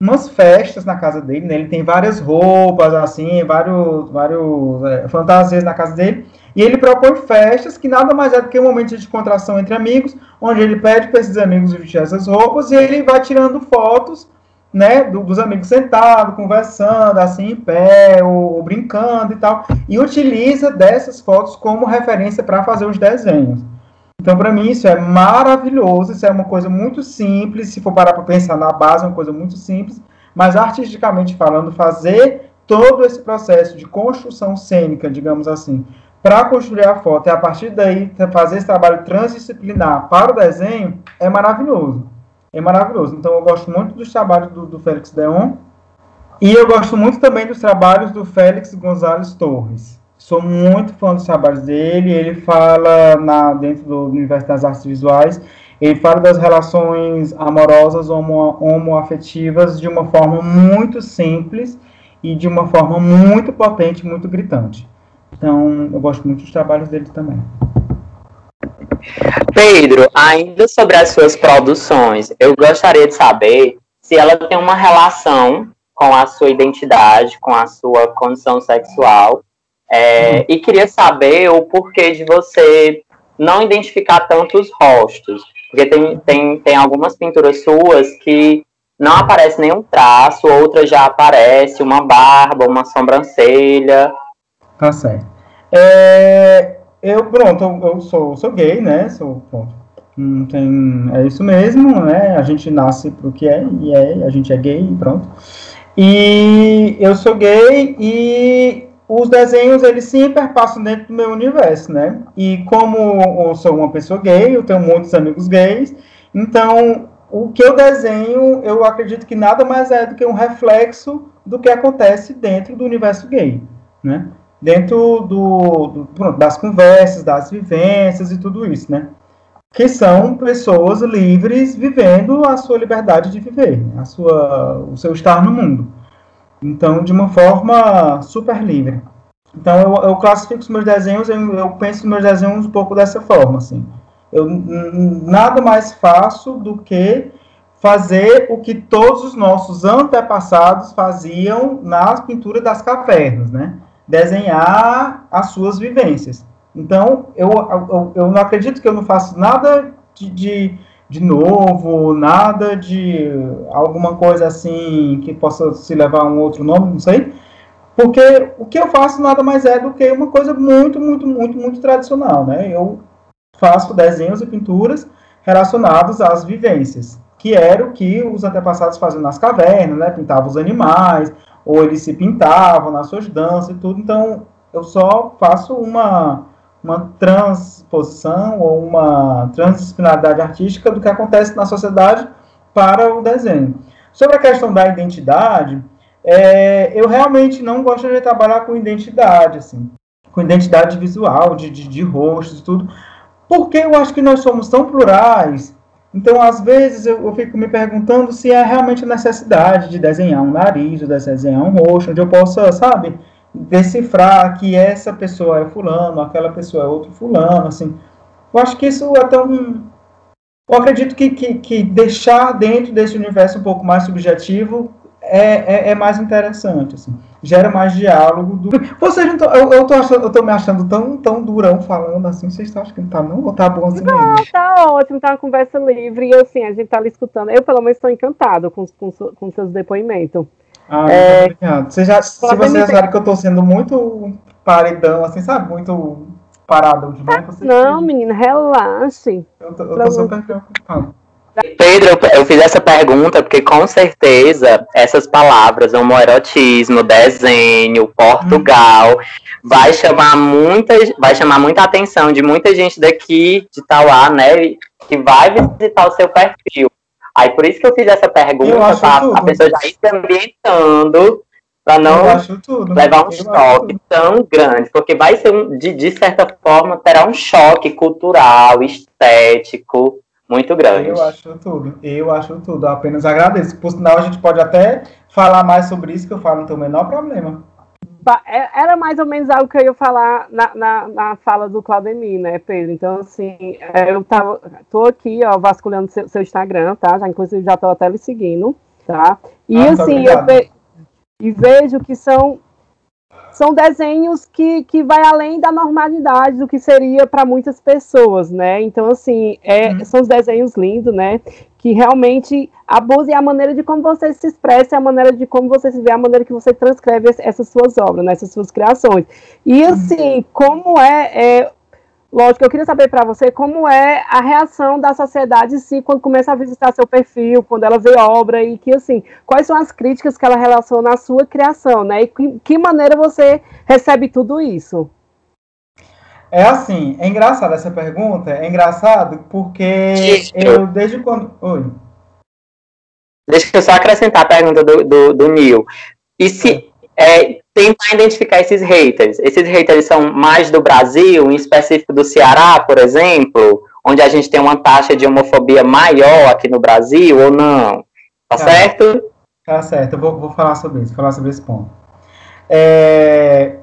umas festas na casa dele, né? Ele tem várias roupas, assim, vários, vários é, fantasias na casa dele. E ele propõe festas que nada mais é do que um momento de contração entre amigos, onde ele pede para esses amigos vestir essas roupas e ele vai tirando fotos né, do, dos amigos sentados, conversando, assim, em pé, ou, ou, brincando e tal, e utiliza dessas fotos como referência para fazer os desenhos. Então, para mim, isso é maravilhoso, isso é uma coisa muito simples, se for parar para pensar na base, é uma coisa muito simples, mas artisticamente falando, fazer todo esse processo de construção cênica, digamos assim, para construir a foto e a partir daí fazer esse trabalho transdisciplinar para o desenho, é maravilhoso é maravilhoso. Então eu gosto muito dos trabalhos do, do Félix Deon e eu gosto muito também dos trabalhos do Félix Gonzalez Torres. Sou muito fã dos trabalhos dele. Ele fala na, dentro do universo das artes visuais. Ele fala das relações amorosas homo, homoafetivas de uma forma muito simples e de uma forma muito potente, muito gritante. Então, eu gosto muito dos trabalhos dele também. Pedro, ainda sobre as suas produções, eu gostaria de saber se ela tem uma relação com a sua identidade, com a sua condição sexual, é, e queria saber o porquê de você não identificar tantos rostos, porque tem, tem, tem algumas pinturas suas que não aparece nenhum traço, outras já aparece uma barba, uma sobrancelha. Tá certo. É, eu, pronto, eu, sou, sou gay, né? Sou, pronto, Não tem, é isso mesmo, né? A gente nasce pro que é e é, a gente é gay pronto. E eu sou gay e os desenhos eles sim perpassam dentro do meu universo, né? E como eu sou uma pessoa gay, eu tenho muitos amigos gays, então o que eu desenho, eu acredito que nada mais é do que um reflexo do que acontece dentro do universo gay, né? Dentro do, do das conversas, das vivências e tudo isso, né? que são pessoas livres vivendo a sua liberdade de viver, a sua, o seu estar no mundo. Então, de uma forma super livre. Então, eu, eu classifico os meus desenhos, eu, eu penso nos meus desenhos um pouco dessa forma, assim. Eu nada mais faço do que fazer o que todos os nossos antepassados faziam nas pinturas das cavernas, né? Desenhar as suas vivências. Então, eu, eu, eu não acredito que eu não faço nada de, de, de novo, nada de alguma coisa assim que possa se levar a um outro nome, não sei. Porque o que eu faço nada mais é do que uma coisa muito, muito, muito, muito tradicional, né? Eu faço desenhos e pinturas relacionados às vivências, que era o que os antepassados faziam nas cavernas, né? Pintavam os animais, ou eles se pintavam nas suas danças e tudo. Então, eu só faço uma uma transposição ou uma transdisciplinaridade artística do que acontece na sociedade para o desenho. Sobre a questão da identidade, é, eu realmente não gosto de trabalhar com identidade, assim, com identidade visual, de, de, de rostos e tudo, porque eu acho que nós somos tão plurais. Então, às vezes, eu, eu fico me perguntando se é realmente necessidade de desenhar um nariz, de desenhar um rosto, onde eu possa, sabe, decifrar que essa pessoa é fulano, aquela pessoa é outro fulano, assim. Eu acho que isso é tão... Eu acredito que, que, que deixar dentro desse universo um pouco mais subjetivo é, é, é, mais interessante, assim. Gera mais diálogo. Do... Vocês não tão, eu, eu, tô achando, eu tô me achando tão, tão durão falando assim. Vocês acham que não tá não? Ou tá bom assim Não, mesmo? tá ótimo, tá uma conversa livre. E assim, a gente tá ali escutando. Eu, pelo menos, estou encantado com, com, com seus depoimentos. Ah, é... obrigado. Você já, se você achar que eu tô sendo muito paredão, assim, sabe? Muito parado demais. Você não, menina, relaxe. Eu tô, eu tô super preocupado. Pedro, eu fiz essa pergunta porque com certeza essas palavras, homoerotismo, desenho, Portugal, hum. vai chamar muita, vai chamar muita atenção de muita gente daqui de Tauá, né? Que vai visitar o seu perfil. Aí por isso que eu fiz essa pergunta, pra a pessoa já ir se ambientando para não levar um eu choque tão grande, porque vai ser um, de, de certa forma, terá um choque cultural, estético muito grande. Eu acho tudo, eu acho tudo, eu apenas agradeço. Por sinal, a gente pode até falar mais sobre isso, que eu falo, não tem o menor problema. É, era mais ou menos algo que eu ia falar na, na, na fala do Claudemir, né, Pedro? Então, assim, é, eu tava, tô aqui, ó, vasculhando seu, seu Instagram, tá? Já, inclusive, já tô até lhe seguindo, tá? E, ah, assim, eu ve, e vejo que são são desenhos que, que vai além da normalidade do que seria para muitas pessoas, né? Então, assim, é, uhum. são os desenhos lindos, né? Que realmente abusem a maneira de como você se expressa, a maneira de como você se vê, a maneira que você transcreve essas suas obras, né? essas suas criações. E, assim, uhum. como é, é Lógico, eu queria saber para você como é a reação da sociedade em si quando começa a visitar seu perfil, quando ela vê obra e que assim, quais são as críticas que ela relaciona à sua criação, né? E que, que maneira você recebe tudo isso? É assim, é engraçado essa pergunta, é engraçado porque eu desde quando. Oi. Deixa eu só acrescentar a pergunta do, do, do Neil. E se é, tentar identificar esses haters. Esses haters são mais do Brasil, em específico do Ceará, por exemplo, onde a gente tem uma taxa de homofobia maior aqui no Brasil, ou não? Tá, tá certo? Tá certo, eu vou, vou falar sobre isso, falar sobre esse ponto. É,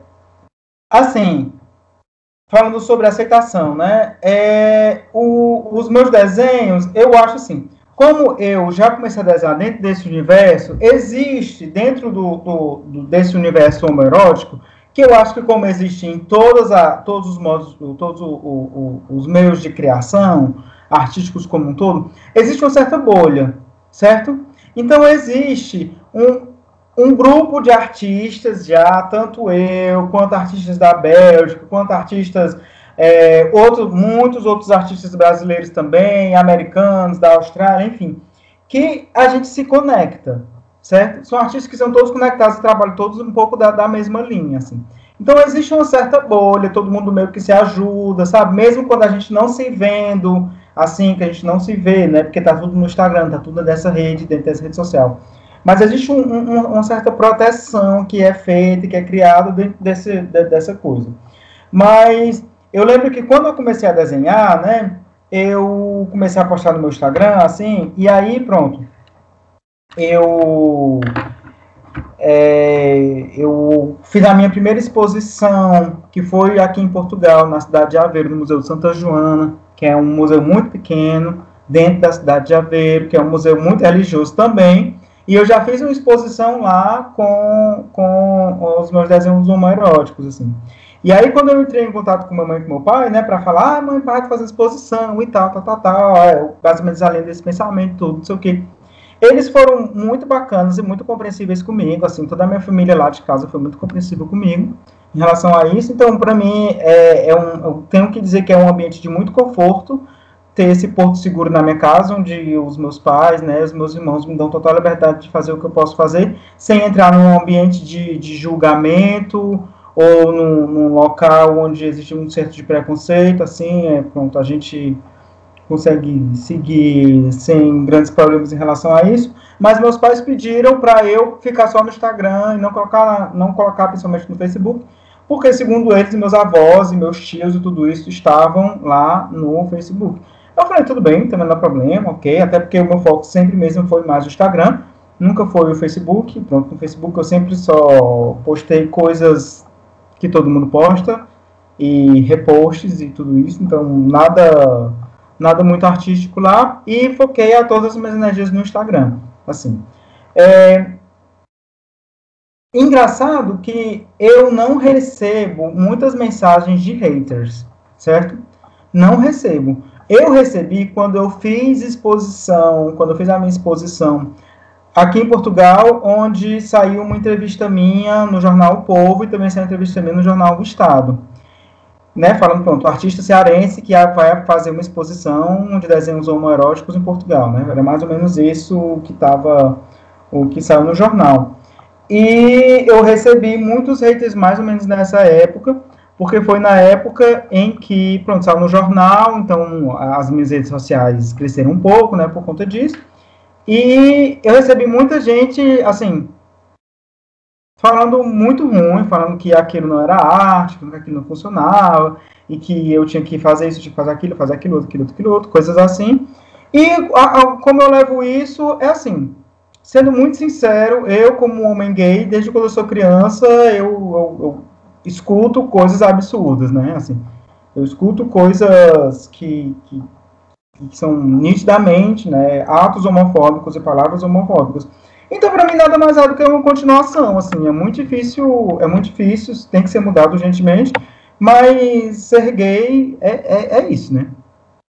assim, falando sobre aceitação, né? É, o, os meus desenhos, eu acho assim, como eu já comecei a desenhar dentro desse universo, existe dentro do, do, do desse universo homoerótico, que eu acho que como existe em todas a, todos os modos, todos o, o, os meios de criação, artísticos como um todo, existe uma certa bolha, certo? Então existe um, um grupo de artistas já, tanto eu, quanto artistas da Bélgica, quanto artistas é, outro, muitos outros artistas brasileiros também, americanos, da Austrália, enfim, que a gente se conecta, certo? São artistas que são todos conectados, trabalham todos um pouco da, da mesma linha, assim. Então existe uma certa bolha, todo mundo meio que se ajuda, sabe? Mesmo quando a gente não se vendo, assim, que a gente não se vê, né? Porque tá tudo no Instagram, tá tudo dessa rede, dentro dessa rede social. Mas existe um, um, uma certa proteção que é feita, que é criada dentro desse, de, dessa coisa. Mas eu lembro que quando eu comecei a desenhar, né? Eu comecei a postar no meu Instagram, assim, e aí pronto. Eu é, eu fiz a minha primeira exposição, que foi aqui em Portugal, na cidade de Aveiro, no Museu de Santa Joana, que é um museu muito pequeno, dentro da cidade de Aveiro, que é um museu muito religioso também. E eu já fiz uma exposição lá com, com os meus desenhos homoeróticos, assim. E aí, quando eu entrei em contato com minha mãe e com meu pai, né, para falar, ah, mãe, pai, fazer exposição e tal, tal, tal, tal, é, mais ou menos além desse pensamento, tudo, não sei o quê. Eles foram muito bacanas e muito compreensíveis comigo, assim, toda a minha família lá de casa foi muito compreensível comigo em relação a isso. Então, para mim, é, é um, eu tenho que dizer que é um ambiente de muito conforto ter esse porto seguro na minha casa, onde os meus pais, né, os meus irmãos me dão total liberdade de fazer o que eu posso fazer, sem entrar num ambiente de, de julgamento ou num, num, local onde existe um certo de preconceito, assim, é, pronto, a gente consegue seguir sem grandes problemas em relação a isso. Mas meus pais pediram para eu ficar só no Instagram e não colocar, não colocar principalmente no Facebook, porque segundo eles, meus avós e meus tios e tudo isso estavam lá no Facebook. Eu falei, tudo bem, também não há problema, ok, até porque o meu foco sempre mesmo foi mais o Instagram, nunca foi o Facebook. Pronto, no Facebook eu sempre só postei coisas que todo mundo posta e reposts e tudo isso, então nada nada muito artístico lá, e foquei a todas as minhas energias no Instagram. Assim. É, engraçado que eu não recebo muitas mensagens de haters, certo? Não recebo. Eu recebi quando eu fiz exposição, quando eu fiz a minha exposição aqui em Portugal, onde saiu uma entrevista minha no jornal O Povo e também saiu uma entrevista minha no jornal O Estado. Né, falando, pronto, artista cearense que vai fazer uma exposição de desenhos homoeróticos em Portugal, né, era mais ou menos isso que estava, o que saiu no jornal. E eu recebi muitos haters mais ou menos nessa época, porque foi na época em que, pronto, saiu no jornal, então as minhas redes sociais cresceram um pouco, né, por conta disso, e eu recebi muita gente, assim, falando muito ruim, falando que aquilo não era arte, que aquilo não funcionava, e que eu tinha que fazer isso, tinha que fazer aquilo, fazer aquilo outro, aquilo outro, aquilo outro, coisas assim. E a, a, como eu levo isso, é assim, sendo muito sincero, eu como homem gay, desde quando eu sou criança, eu, eu, eu escuto coisas absurdas, né, assim, eu escuto coisas que, que, que são nitidamente, né, atos homofóbicos e palavras homofóbicas. Então, para mim, nada mais é do que uma continuação, assim, é muito difícil, é muito difícil, tem que ser mudado urgentemente, mas ser gay é, é, é isso, né?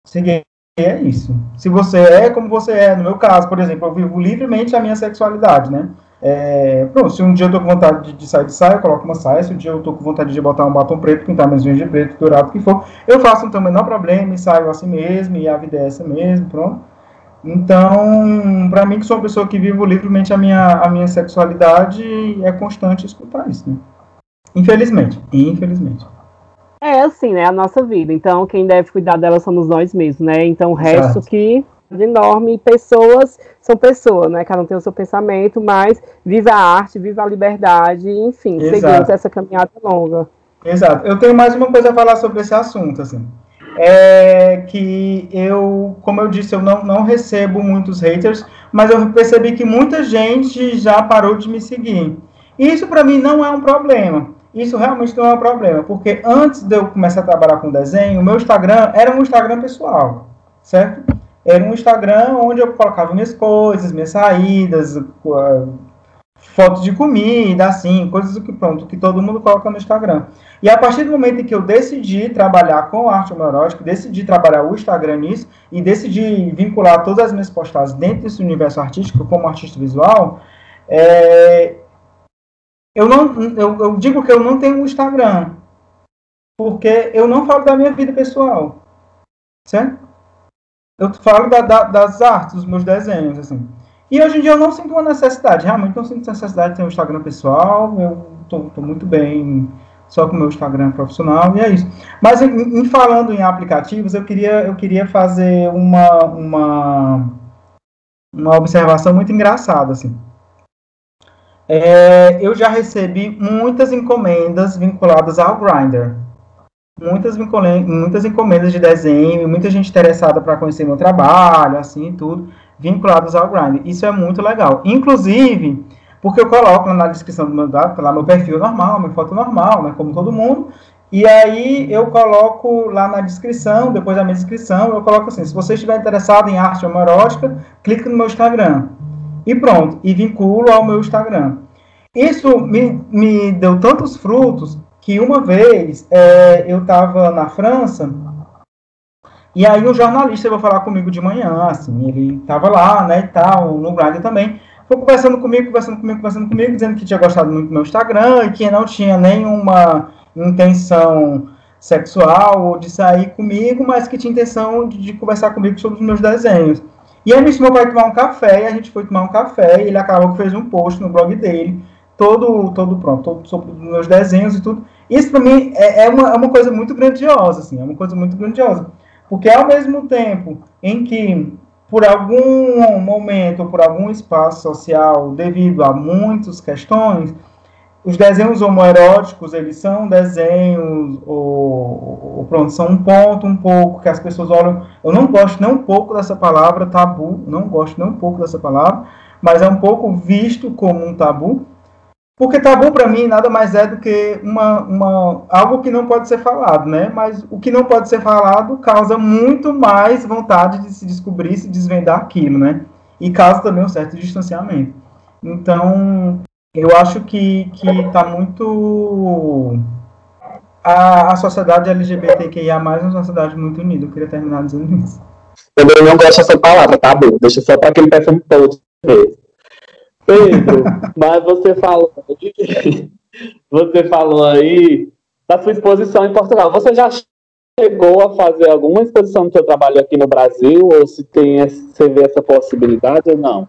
Ser gay é isso. Se você é como você é, no meu caso, por exemplo, eu vivo livremente a minha sexualidade, né? É, pronto, se um dia eu tô com vontade de, de sair de saia, eu coloco uma saia. Se um dia eu tô com vontade de botar um batom preto, pintar minhas unhas de preto, dourado, o que for, eu faço, então, menor problema e saio assim mesmo, e a vida é essa mesmo, pronto. Então, para mim, que sou uma pessoa que vivo livremente a minha, a minha sexualidade, é constante escutar isso, né? Infelizmente, infelizmente. É assim, né? A nossa vida. Então, quem deve cuidar dela somos nós mesmos, né? Então, o resto que enorme, pessoas são pessoas, né? Cada um tem o seu pensamento, mas viva a arte, viva a liberdade, enfim, Exato. seguimos essa caminhada longa. Exato. Eu tenho mais uma coisa a falar sobre esse assunto, assim é que eu, como eu disse, eu não, não recebo muitos haters, mas eu percebi que muita gente já parou de me seguir. Isso para mim não é um problema. Isso realmente não é um problema, porque antes de eu começar a trabalhar com desenho, o meu Instagram era um Instagram pessoal, certo? Era um Instagram onde eu colocava minhas coisas, minhas saídas, fotos de comida, assim, coisas que pronto, que todo mundo coloca no Instagram. E a partir do momento em que eu decidi trabalhar com arte homoerótica, decidi trabalhar o Instagram nisso e decidi vincular todas as minhas postagens dentro desse universo artístico como artista visual, é, eu não, eu, eu, digo que eu não tenho um Instagram, porque eu não falo da minha vida pessoal, certo? Eu falo da, da, das artes, dos meus desenhos, assim. E hoje em dia eu não sinto uma necessidade, realmente não sinto necessidade de ter um Instagram pessoal, eu tô, tô muito bem só com o meu Instagram profissional, e é isso. Mas em, em, falando em aplicativos, eu queria, eu queria fazer uma, uma, uma observação muito engraçada, assim. É, eu já recebi muitas encomendas vinculadas ao Grindr. Muitas, muitas encomendas de desenho, muita gente interessada para conhecer meu trabalho, assim, tudo, vinculadas ao Grindr. Isso é muito legal. Inclusive, porque eu coloco na descrição do meu lá meu perfil normal, minha foto normal, né, como todo mundo, e aí eu coloco lá na descrição, depois da minha descrição, eu coloco assim, se você estiver interessado em arte homoerótica, clique no meu Instagram. E pronto, e vinculo ao meu Instagram. Isso me, me deu tantos frutos que uma vez é, eu estava na França e aí um jornalista veio falar comigo de manhã, assim, ele estava lá, né, e tal, no Grindr também, foi conversando comigo, conversando comigo, conversando comigo, dizendo que tinha gostado muito do meu Instagram e que não tinha nenhuma intenção sexual ou de sair comigo, mas que tinha intenção de, de conversar comigo sobre os meus desenhos. E aí me chamou para tomar um café, e a gente foi tomar um café, e ele acabou que fez um post no blog dele, todo, todo pronto, todo sobre os meus desenhos e tudo. Isso para mim é, é, uma, é uma coisa muito grandiosa, assim, é uma coisa muito grandiosa. Porque ao mesmo tempo em que por algum momento, por algum espaço social, devido a muitas questões, os desenhos homoeróticos, eles são desenhos, ou, ou, pronto, são um ponto um pouco que as pessoas olham. Eu não gosto nem um pouco dessa palavra tabu, não gosto nem um pouco dessa palavra, mas é um pouco visto como um tabu, porque tabu para mim nada mais é do que uma, uma, algo que não pode ser falado, né? Mas o que não pode ser falado causa muito mais vontade de se descobrir, se desvendar aquilo, né? E causa também um certo distanciamento. Então, eu acho que está muito a, a sociedade LGBTQIA+, é uma sociedade muito unida. Eu queria terminar dizendo isso. Eu não gosto dessa palavra, tabu. Deixa só para aquele perfume todo. Pedro, mas você falou, você falou aí da sua exposição em Portugal. Você já chegou a fazer alguma exposição do seu trabalho aqui no Brasil, ou se tem você vê essa possibilidade ou não?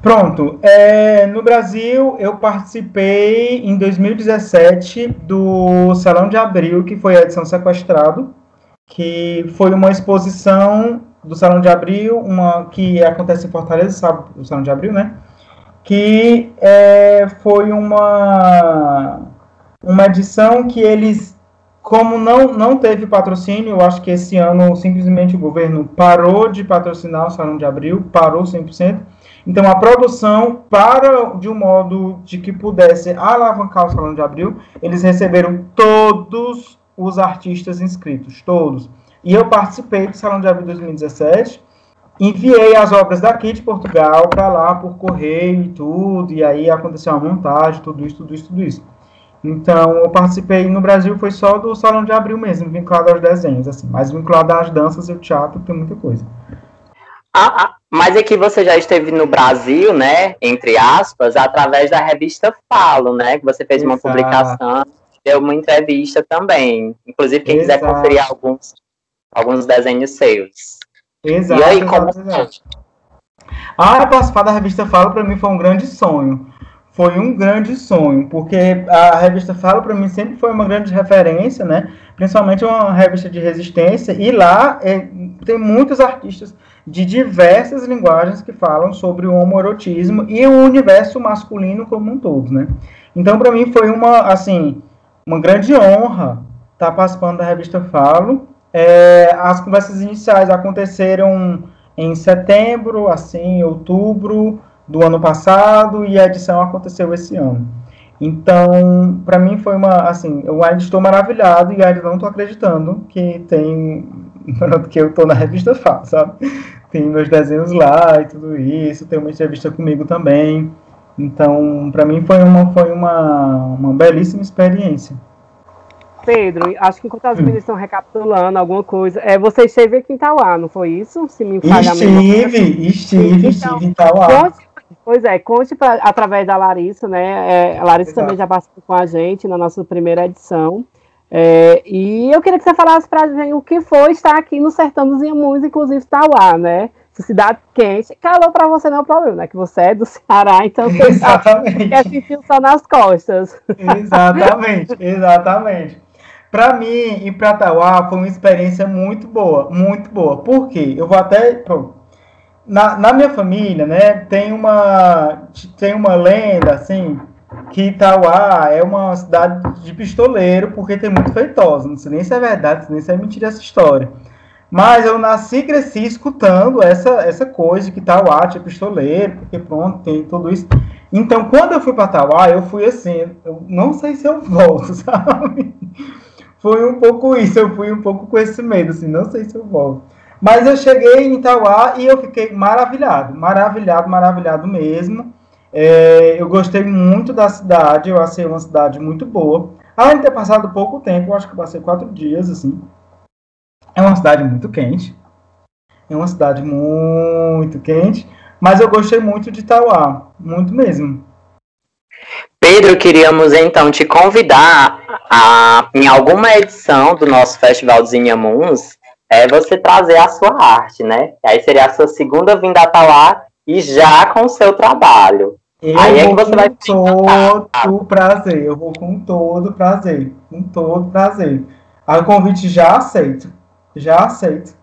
Pronto. É, no Brasil, eu participei em 2017 do Salão de Abril, que foi a edição Sequestrado, que foi uma exposição do Salão de Abril, uma que acontece em Fortaleza, sabe, o Salão de Abril, né? Que é, foi uma, uma edição que eles, como não, não teve patrocínio, eu acho que esse ano simplesmente o governo parou de patrocinar o Salão de Abril, parou 100%. Então, a produção, para de um modo de que pudesse alavancar o Salão de Abril, eles receberam todos os artistas inscritos, todos. E eu participei do Salão de Abril 2017 enviei as obras daqui de Portugal para lá por correio e tudo, e aí aconteceu a montagem, tudo isso, tudo isso, tudo isso. Então, eu participei no Brasil, foi só do Salão de Abril mesmo, vinculado aos desenhos, assim, mas vinculado às danças e ao teatro, tem muita coisa. Ah, ah, mas aqui você já esteve no Brasil, né, entre aspas, através da revista Falo, né, que você fez Exato. uma publicação, deu uma entrevista também. Inclusive, quem Exato. quiser conferir alguns, alguns desenhos seus. Exato. E aí, como. Exato. Ah, participar da revista Fala para mim foi um grande sonho. Foi um grande sonho, porque a revista Fala para mim sempre foi uma grande referência, né? Principalmente uma revista de resistência, e lá é, tem muitos artistas de diversas linguagens que falam sobre o homoerotismo e o universo masculino como um todo, né? Então, para mim foi uma, assim, uma grande honra estar participando da revista Falo é, as conversas iniciais aconteceram em setembro, assim, outubro do ano passado, e a edição aconteceu esse ano. Então, para mim foi uma, assim, eu ainda estou maravilhado e ainda não estou acreditando que tem, que eu estou na revista Fá, sabe? Tem meus desenhos lá e tudo isso, tem uma entrevista comigo também. Então, para mim foi uma, foi uma, uma belíssima experiência. Pedro, acho que enquanto as hum. meninas estão recapitulando alguma coisa, é, você esteve aqui em Tauá, não foi isso? Se me falha Estive, estive, então, estive em Tauá. Conte, pois é, conte pra, através da Larissa, né? É, a Larissa Exato. também já participou com a gente na nossa primeira edição. É, e eu queria que você falasse para a gente o que foi estar aqui no Sertão dos Inhamuns, inclusive Tauá, né? Cidade quente. Calor para você não é um problema, né? Que você é do Ceará, então você Exatamente. quer sentir o sol nas costas. Exatamente, exatamente. Para mim e para Tauá foi uma experiência muito boa, muito boa. Por quê? Eu vou até. Na, na minha família, né, tem uma, tem uma lenda, assim, que Itauá é uma cidade de pistoleiro, porque tem muito feitosa. Não sei nem se é verdade, nem se é mentira essa história. Mas eu nasci e cresci escutando essa, essa coisa que Itauá é pistoleiro, porque pronto, tem tudo isso. Então, quando eu fui para Itauá, eu fui assim, eu não sei se eu volto, sabe? Foi um pouco isso, eu fui um pouco com esse medo, assim, não sei se eu volto. Mas eu cheguei em Itauá e eu fiquei maravilhado, maravilhado, maravilhado mesmo. É, eu gostei muito da cidade, eu achei uma cidade muito boa. Além de ter passado pouco tempo, acho que passei quatro dias, assim. É uma cidade muito quente. É uma cidade muito quente. Mas eu gostei muito de Itauá, muito mesmo. Pedro, queríamos então te convidar a, em alguma edição do nosso Festival dos Inhamuns, é você trazer a sua arte, né? Aí seria a sua segunda vinda a Tauá e já com o seu trabalho. Eu Aí é que você vai com todo prazer, eu vou com todo prazer, com todo prazer. Aí o convite já aceito, já aceito.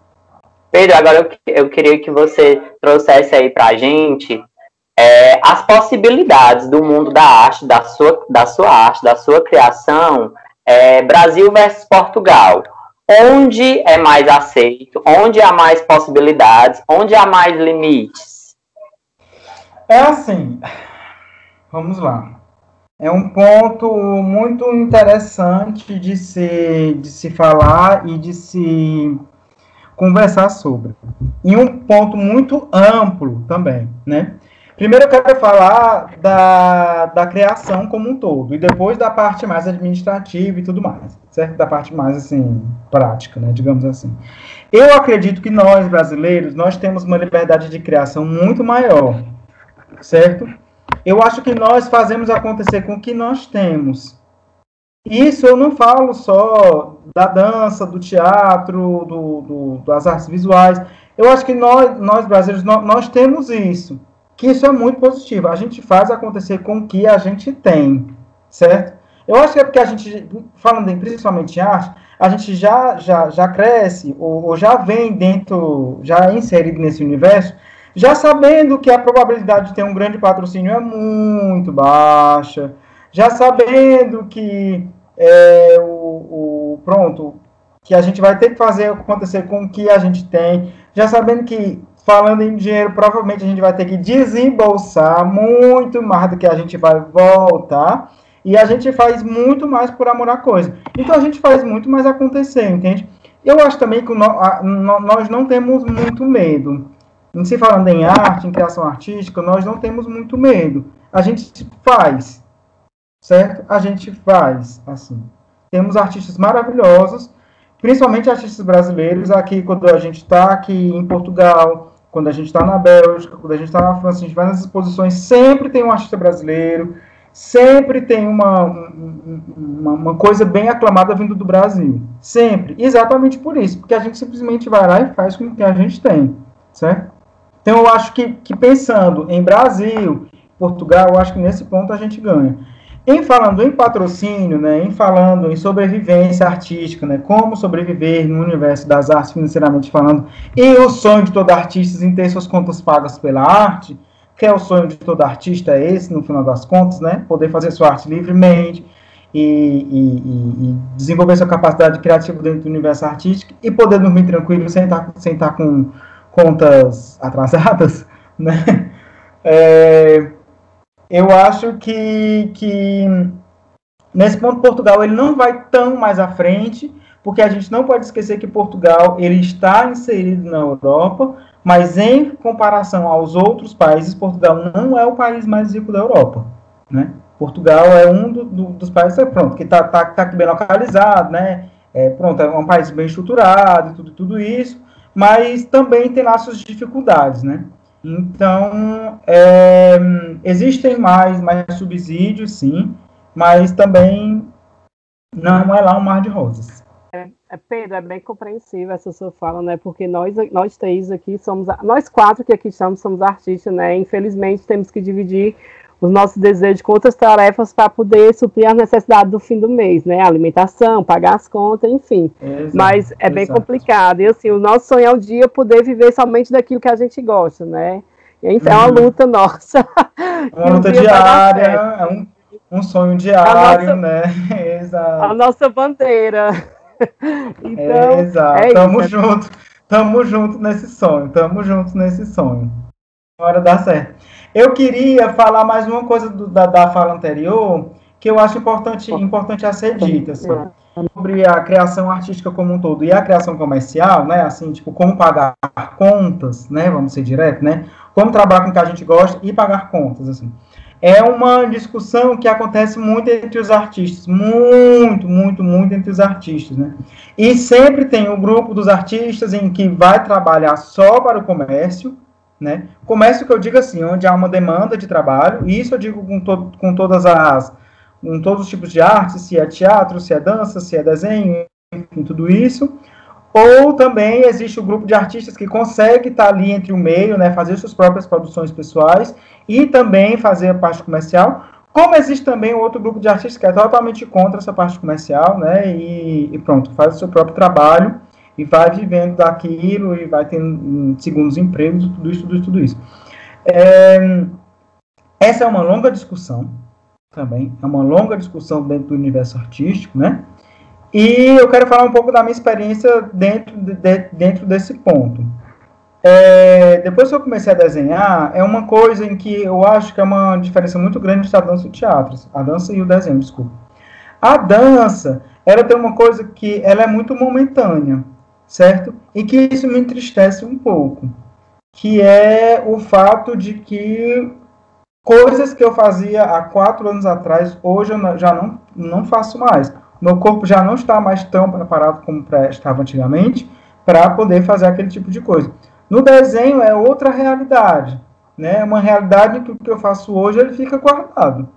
Pedro, agora eu, eu queria que você trouxesse aí pra gente é, as possibilidades do mundo da arte, da sua, da sua arte, da sua criação, é, Brasil versus Portugal. Onde é mais aceito? Onde há mais possibilidades? Onde há mais limites? É assim, vamos lá. É um ponto muito interessante de se, de se falar e de se conversar sobre. E um ponto muito amplo também, né? Primeiro eu quero falar da, da criação como um todo, e depois da parte mais administrativa e tudo mais, certo? Da parte mais, assim, prática, né? Digamos assim. Eu acredito que nós, brasileiros, nós temos uma liberdade de criação muito maior, certo? Eu acho que nós fazemos acontecer com o que nós temos. Isso eu não falo só da dança, do teatro, do, do, das artes visuais. Eu acho que nós, nós brasileiros, nós, nós temos isso. Que isso é muito positivo. A gente faz acontecer com o que a gente tem, certo? Eu acho que é porque a gente, falando em, principalmente em arte, a gente já, já, já cresce, ou, ou já vem dentro, já é inserido nesse universo, já sabendo que a probabilidade de ter um grande patrocínio é muito baixa, já sabendo que é, o, o, pronto, que a gente vai ter que fazer acontecer com o que a gente tem, já sabendo que falando em dinheiro, provavelmente a gente vai ter que desembolsar muito mais do que a gente vai voltar. E a gente faz muito mais por amor à coisa. Então a gente faz muito mais acontecer, entende? Eu acho também que nós não temos muito medo. Se falando em arte, em criação artística, nós não temos muito medo. A gente faz, certo? A gente faz, assim. Temos artistas maravilhosos, principalmente artistas brasileiros, aqui quando a gente está aqui em Portugal, quando a gente está na Bélgica, quando a gente está na França, a gente vai nas exposições, sempre tem um artista brasileiro, sempre tem uma, uma, uma, coisa bem aclamada vindo do Brasil. Sempre. Exatamente por isso, porque a gente simplesmente vai lá e faz com o que a gente tem, certo? Então eu acho que, que pensando em Brasil, Portugal, eu acho que nesse ponto a gente ganha. Em falando em patrocínio, né, em falando em sobrevivência artística, né, como sobreviver no universo das artes financeiramente falando, e o sonho de todo artista em ter suas contas pagas pela arte, que é o sonho de todo artista é esse, no final das contas, né, poder fazer sua arte livremente e, e, e desenvolver sua capacidade criativa dentro do universo artístico e poder dormir tranquilo sem estar, sem estar com contas atrasadas, né, é, eu acho que, que nesse ponto Portugal ele não vai tão mais à frente, porque a gente não pode esquecer que Portugal ele está inserido na Europa, mas em comparação aos outros países, Portugal não é o país mais rico da Europa, né? Portugal é um do, do, dos países pronto que está tá, tá bem localizado, né? É, pronto, é um país bem estruturado, tudo, tudo isso, mas também tem lá suas dificuldades, né? Então, é, existem mais, mais subsídios, sim, mas também não é lá um mar de rosas. É, é, Pedro, é bem compreensível essa sua fala, né? Porque nós, nós três aqui somos, nós quatro que aqui estamos, somos artistas, né? Infelizmente temos que dividir os nossos desejos com outras tarefas para poder suprir as necessidades do fim do mês, né? Alimentação, pagar as contas, enfim. Exato, Mas é bem exato. complicado. E assim, o nosso sonho é um dia poder viver somente daquilo que a gente gosta, né? E, uhum. é uma uhum. luta nossa. Uma luta diária, é um, um sonho diário, nossa, né? Exato. A nossa bandeira. Então, Exato. É tamo isso, junto. Tamo junto nesse sonho. Tamo junto nesse sonho. Hora dar certo. Eu queria falar mais uma coisa do, da, da fala anterior, que eu acho importante, importante a ser dita, assim, sobre a criação artística como um todo e a criação comercial, né, assim, tipo, como pagar contas, né, vamos ser direto, né, como trabalhar com o que a gente gosta e pagar contas, assim. É uma discussão que acontece muito entre os artistas, muito, muito, muito entre os artistas, né? E sempre tem o grupo dos artistas em que vai trabalhar só para o comércio, né? Que eu digo assim, onde há uma demanda de trabalho, e isso eu digo com, to com todas as com todos os tipos de arte, se é teatro, se é dança, se é desenho, enfim, tudo isso. Ou também existe o grupo de artistas que consegue estar ali entre o meio, né, fazer suas próprias produções pessoais e também fazer a parte comercial. Como existe também outro grupo de artistas que é totalmente contra essa parte comercial, né, e, e pronto, faz o seu próprio trabalho e vai vivendo daquilo e vai tendo hum, segundos empregos, tudo isso, tudo isso, tudo isso. É, essa é uma longa discussão também, é uma longa discussão dentro do universo artístico, né? E eu quero falar um pouco da minha experiência dentro, de, dentro desse ponto. É, depois que eu comecei a desenhar, é uma coisa em que eu acho que é uma diferença muito grande entre a dança e o teatro. A dança e o desenho, desculpa. A dança, ela tem uma coisa que ela é muito momentânea certo? E que isso me entristece um pouco, que é o fato de que coisas que eu fazia há quatro anos atrás, hoje eu já não, não faço mais. Meu corpo já não está mais tão preparado como estava antigamente para poder fazer aquele tipo de coisa. No desenho é outra realidade, né? É uma realidade que o que eu faço hoje ele fica guardado.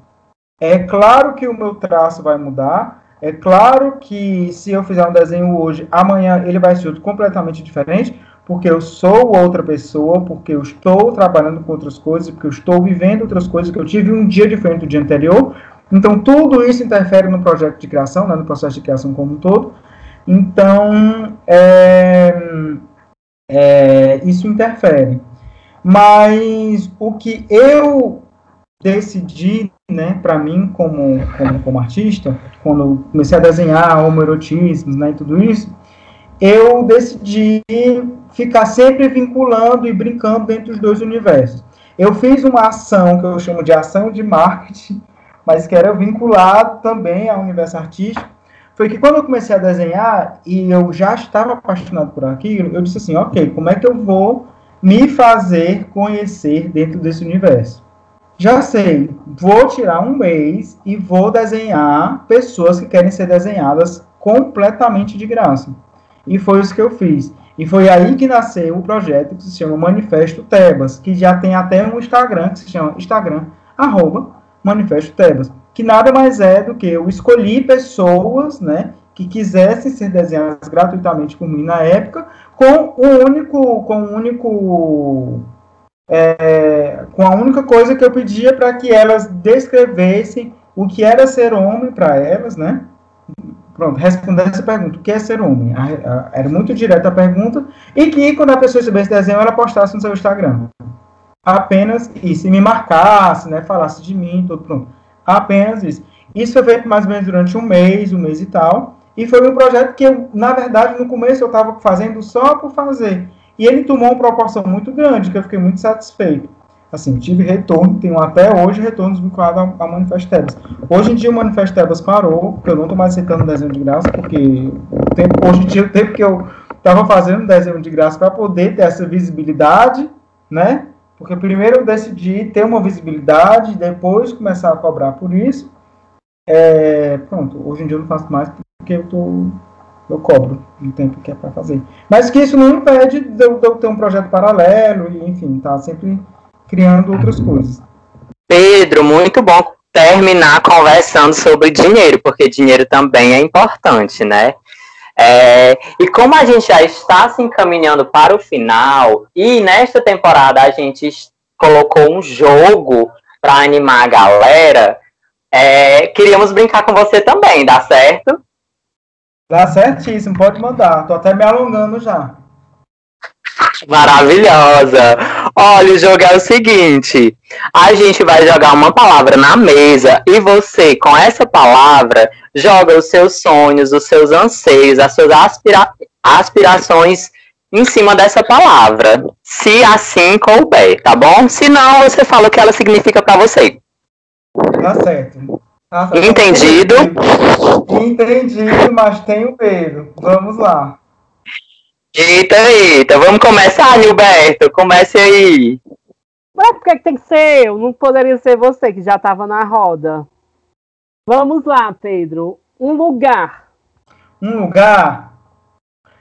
É claro que o meu traço vai mudar, é claro que se eu fizer um desenho hoje, amanhã ele vai ser completamente diferente, porque eu sou outra pessoa, porque eu estou trabalhando com outras coisas, porque eu estou vivendo outras coisas, que eu tive um dia diferente do dia anterior. Então, tudo isso interfere no projeto de criação, né, no processo de criação como um todo. Então, é, é, isso interfere. Mas o que eu decidi, né, para mim como, como, como artista, quando comecei a desenhar homoerotismos, né, e tudo isso, eu decidi ficar sempre vinculando e brincando dentro dos dois universos. Eu fiz uma ação que eu chamo de ação de marketing, mas que era vinculado também ao universo artístico, foi que quando eu comecei a desenhar e eu já estava apaixonado por aquilo, eu disse assim, ok, como é que eu vou me fazer conhecer dentro desse universo? Já sei, vou tirar um mês e vou desenhar pessoas que querem ser desenhadas completamente de graça. E foi isso que eu fiz. E foi aí que nasceu o projeto que se chama Manifesto Tebas, que já tem até um Instagram, que se chama Instagram, arroba Manifesto Tebas, que nada mais é do que eu escolhi pessoas, né, que quisessem ser desenhadas gratuitamente por mim na época, com o único, com o único é, com a única coisa que eu pedia para que elas descrevessem o que era ser homem para elas, né? Pronto, responder essa pergunta, o que é ser homem? A, a, era muito direta a pergunta, e que quando a pessoa recebesse desenho, ela postasse no seu Instagram. Apenas isso, e me marcasse, né, falasse de mim, tudo pronto. Apenas isso. Isso foi feito mais ou menos durante um mês, um mês e tal, e foi um projeto que eu, na verdade, no começo eu estava fazendo só por fazer. E ele tomou uma proporção muito grande, que eu fiquei muito satisfeito. Assim, tive retorno, tenho até hoje retornos vinculados ao, ao Manifesto Tebas. Hoje em dia o Manifesto Tebas parou, porque eu não estou mais aceitando desenho de graça, porque o tempo, hoje em dia o tempo que eu estava fazendo desenho de graça para poder ter essa visibilidade, né? Porque primeiro eu decidi ter uma visibilidade, depois começar a cobrar por isso. É, pronto, hoje em dia eu não faço mais porque eu estou eu cobro o tempo que é para fazer. Mas que isso não impede de eu, de eu ter um projeto paralelo e, enfim, tá sempre criando outras coisas. Pedro, muito bom terminar conversando sobre dinheiro, porque dinheiro também é importante, né? É, e como a gente já está se encaminhando para o final, e nesta temporada a gente colocou um jogo para animar a galera, é, queríamos brincar com você também, dá certo? Dá certíssimo, pode mandar. Tô até me alongando já. Maravilhosa! Olha, o jogo é o seguinte: a gente vai jogar uma palavra na mesa e você, com essa palavra, joga os seus sonhos, os seus anseios, as suas aspira aspirações em cima dessa palavra. Se assim couber, tá bom? Se não, você fala o que ela significa para você. Tá certo. Entendido? Entendido, mas tenho medo. Vamos lá. Eita, eita, vamos começar, Nilberto. Comece aí. Mas por que tem que ser eu? Não poderia ser você que já estava na roda. Vamos lá, Pedro. Um lugar. Um lugar.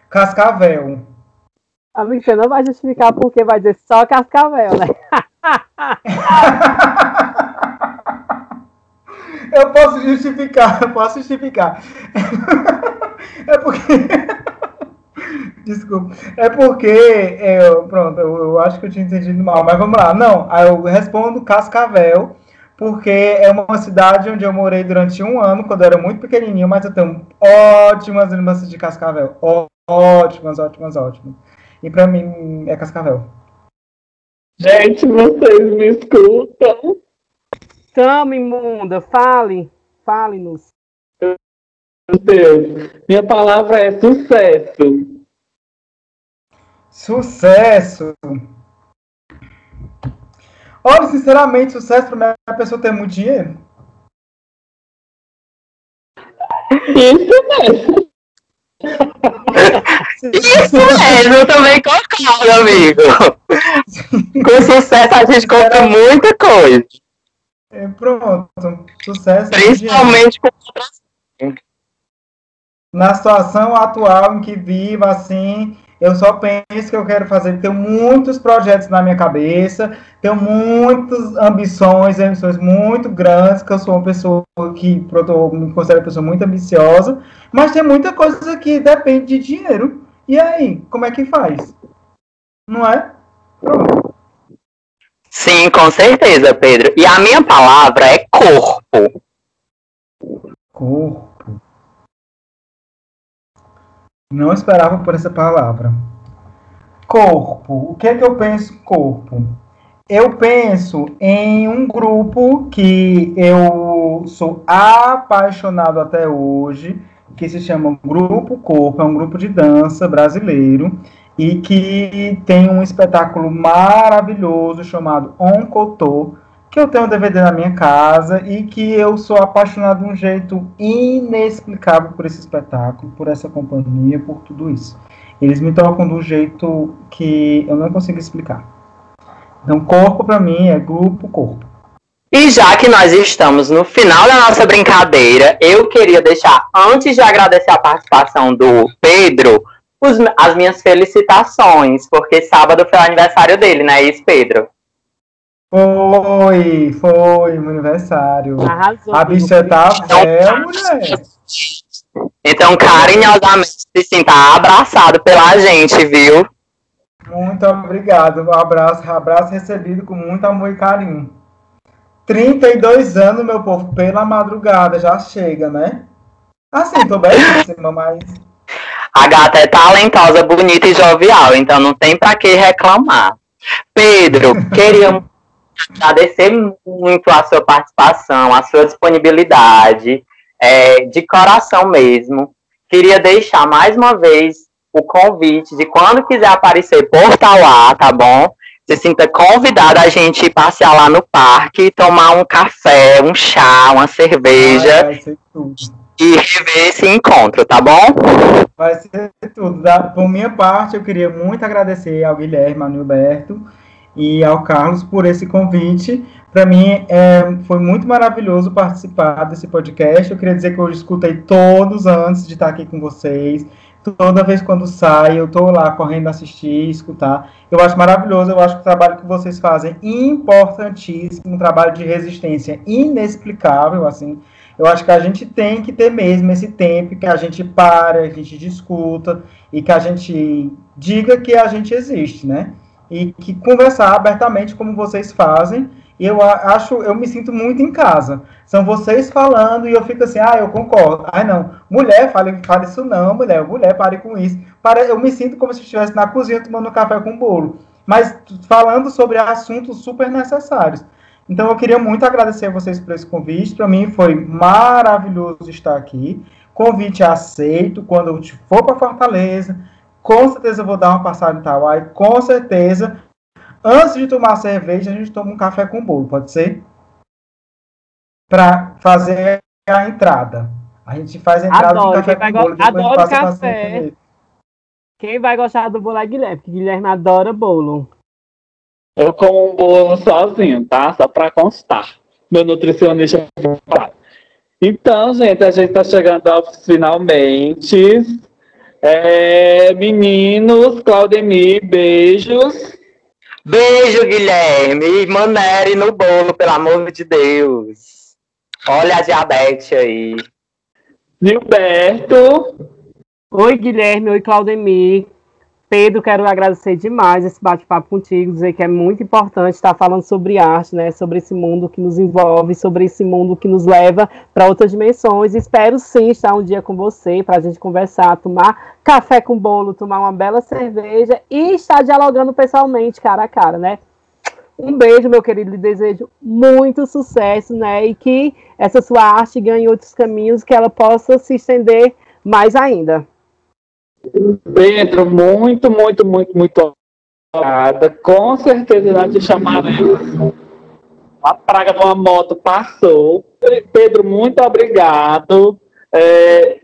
Cascavel. Amigo, você não vai justificar porque vai dizer só Cascavel, né? eu posso justificar, eu posso justificar. é porque. Desculpa. É porque, é, pronto, eu, eu, acho que eu tinha entendido mal, mas vamos lá. Não, eu respondo Cascavel, porque é uma cidade onde eu morei durante um ano, quando eu era muito pequenininho, mas eu tenho ótimas lembranças de Cascavel. Ótimas, ótimas, ótimas. E pra mim é Cascavel. Gente, vocês me escutam? Tamo, imunda, fale. Fale-nos. Meu Deus. Minha palavra é sucesso. Sucesso. Olha, sinceramente, sucesso para é a pessoa ter muito dinheiro. Isso mesmo. Isso mesmo, eu também concordo, amigo. Com sucesso a gente compra muita coisa. É, pronto, sucesso. Principalmente com Na situação atual em que vivo, assim, eu só penso que eu quero fazer. Tenho muitos projetos na minha cabeça, tenho muitas ambições, ambições muito grandes, que eu sou uma pessoa que eu me considero uma pessoa muito ambiciosa, mas tem muita coisa que depende de dinheiro. E aí, como é que faz? Não é? Pronto. Sim, com certeza, Pedro. E a minha palavra é corpo. Corpo. Não esperava por essa palavra. Corpo. O que é que eu penso corpo? Eu penso em um grupo que eu sou apaixonado até hoje, que se chama Grupo Corpo, é um grupo de dança brasileiro e que tem um espetáculo maravilhoso chamado Oncotô, que eu tenho um DVD na minha casa e que eu sou apaixonado de um jeito inexplicável por esse espetáculo, por essa companhia, por tudo isso. Eles me tocam de um jeito que eu não consigo explicar. Então, corpo para mim é grupo corpo. E já que nós estamos no final da nossa brincadeira, eu queria deixar, antes de agradecer a participação do Pedro, os, as minhas felicitações, porque sábado foi o aniversário dele, né, isso, Pedro? Foi, foi, meu aniversário. Arrasou, a bicha tá fé, mulher. Então, carinhosamente, se sinta abraçado pela gente, viu? Muito obrigado. Um abraço, abraço recebido com muito amor e carinho. 32 anos, meu povo, pela madrugada, já chega, né? Assim, tô belíssima, mas a gata é talentosa, bonita e jovial, então não tem para que reclamar. Pedro, queria agradecer muito a sua participação, a sua disponibilidade, é, de coração mesmo. Queria deixar mais uma vez o convite de quando quiser aparecer por Tauá, tá bom? Se sinta convidada a gente passear lá no parque, tomar um café, um chá, uma cerveja. Ai, e rever esse encontro, tá bom? Vai ser tudo. Da, por minha parte, eu queria muito agradecer ao Guilherme, ao Nilberto e ao Carlos por esse convite. Para mim, é, foi muito maravilhoso participar desse podcast. Eu queria dizer que eu escutei todos antes de estar aqui com vocês. Toda vez quando sai, eu tô lá correndo assistir, escutar. Eu acho maravilhoso, eu acho que o trabalho que vocês fazem importantíssimo, um trabalho de resistência inexplicável, assim. Eu acho que a gente tem que ter mesmo esse tempo que a gente para, a gente discuta e que a gente diga que a gente existe, né? E que conversar abertamente como vocês fazem eu acho, eu me sinto muito em casa. São vocês falando e eu fico assim, ah, eu concordo. Ah, não, mulher, fale, fale isso não, mulher, mulher, pare com isso. Para, eu me sinto como se estivesse na cozinha tomando café com bolo. Mas falando sobre assuntos super necessários. Então eu queria muito agradecer a vocês por esse convite. Para mim foi maravilhoso estar aqui. Convite aceito. Quando eu for para Fortaleza, com certeza eu vou dar uma passada em Tauai. Com certeza Antes de tomar cerveja, a gente toma um café com bolo, pode ser? Para fazer a entrada. A gente faz a entrada adoro, do café com bolo. Adoro café. Quem vai gostar do bolo é Guilherme, porque Guilherme adora bolo. Eu como um bolo sozinho, tá? Só para constar. Meu nutricionista. Então, gente, a gente está chegando aos finalmente. É, meninos, Claudemir, beijos. Beijo, Guilherme. E manere no bolo, pelo amor de Deus. Olha a diabetes aí. Gilberto. Oi, Guilherme. Oi, Claudemir. Pedro, quero agradecer demais esse bate-papo contigo, dizer que é muito importante estar falando sobre arte, né, sobre esse mundo que nos envolve, sobre esse mundo que nos leva para outras dimensões. Espero sim estar um dia com você para a gente conversar, tomar café com bolo, tomar uma bela cerveja e estar dialogando pessoalmente, cara a cara, né? Um beijo, meu querido, lhe desejo muito sucesso, né, e que essa sua arte ganhe outros caminhos, que ela possa se estender mais ainda. Pedro, muito, muito, muito, muito obrigada. Com certeza nós te chamaremos. A praga de uma moto passou. Pedro, muito obrigado. É,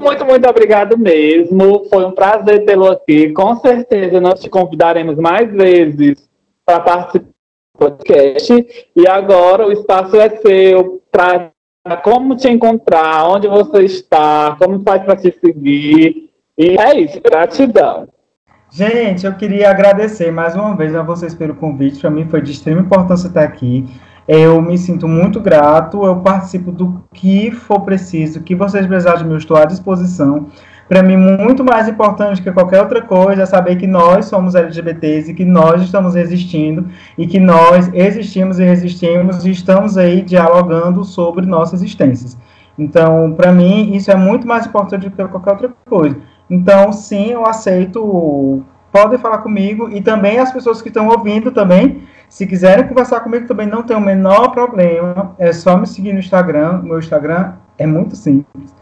muito, muito obrigado mesmo. Foi um prazer tê-lo aqui. Com certeza nós te convidaremos mais vezes para participar do podcast. E agora o espaço é seu para como te encontrar, onde você está, como faz para te seguir. E é isso, gratidão. Gente, eu queria agradecer mais uma vez a vocês pelo convite. Para mim foi de extrema importância estar aqui. Eu me sinto muito grato. Eu participo do que for preciso, que vocês precisarem de mim, eu estou à disposição. Para mim, muito mais importante que qualquer outra coisa é saber que nós somos LGBTs e que nós estamos existindo e que nós existimos e resistimos e estamos aí dialogando sobre nossas existências. Então, para mim, isso é muito mais importante do que qualquer outra coisa. Então, sim, eu aceito. Podem falar comigo e também as pessoas que estão ouvindo também, se quiserem conversar comigo também não tem o menor problema. É só me seguir no Instagram. Meu Instagram é muito simples.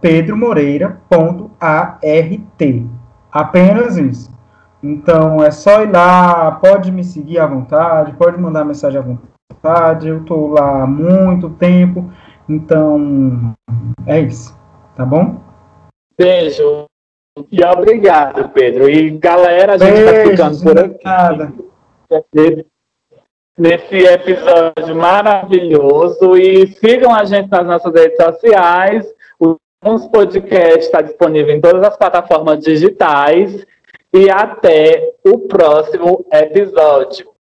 Pedromoreira.art. Apenas isso. Então é só ir lá, pode me seguir à vontade, pode mandar mensagem à vontade. Eu estou lá há muito tempo. Então é isso. Tá bom? Beijo. E obrigado, Pedro. E galera, a gente está ficando por aqui. Nesse episódio maravilhoso. E sigam a gente nas nossas redes sociais. O nosso podcast está disponível em todas as plataformas digitais. E até o próximo episódio.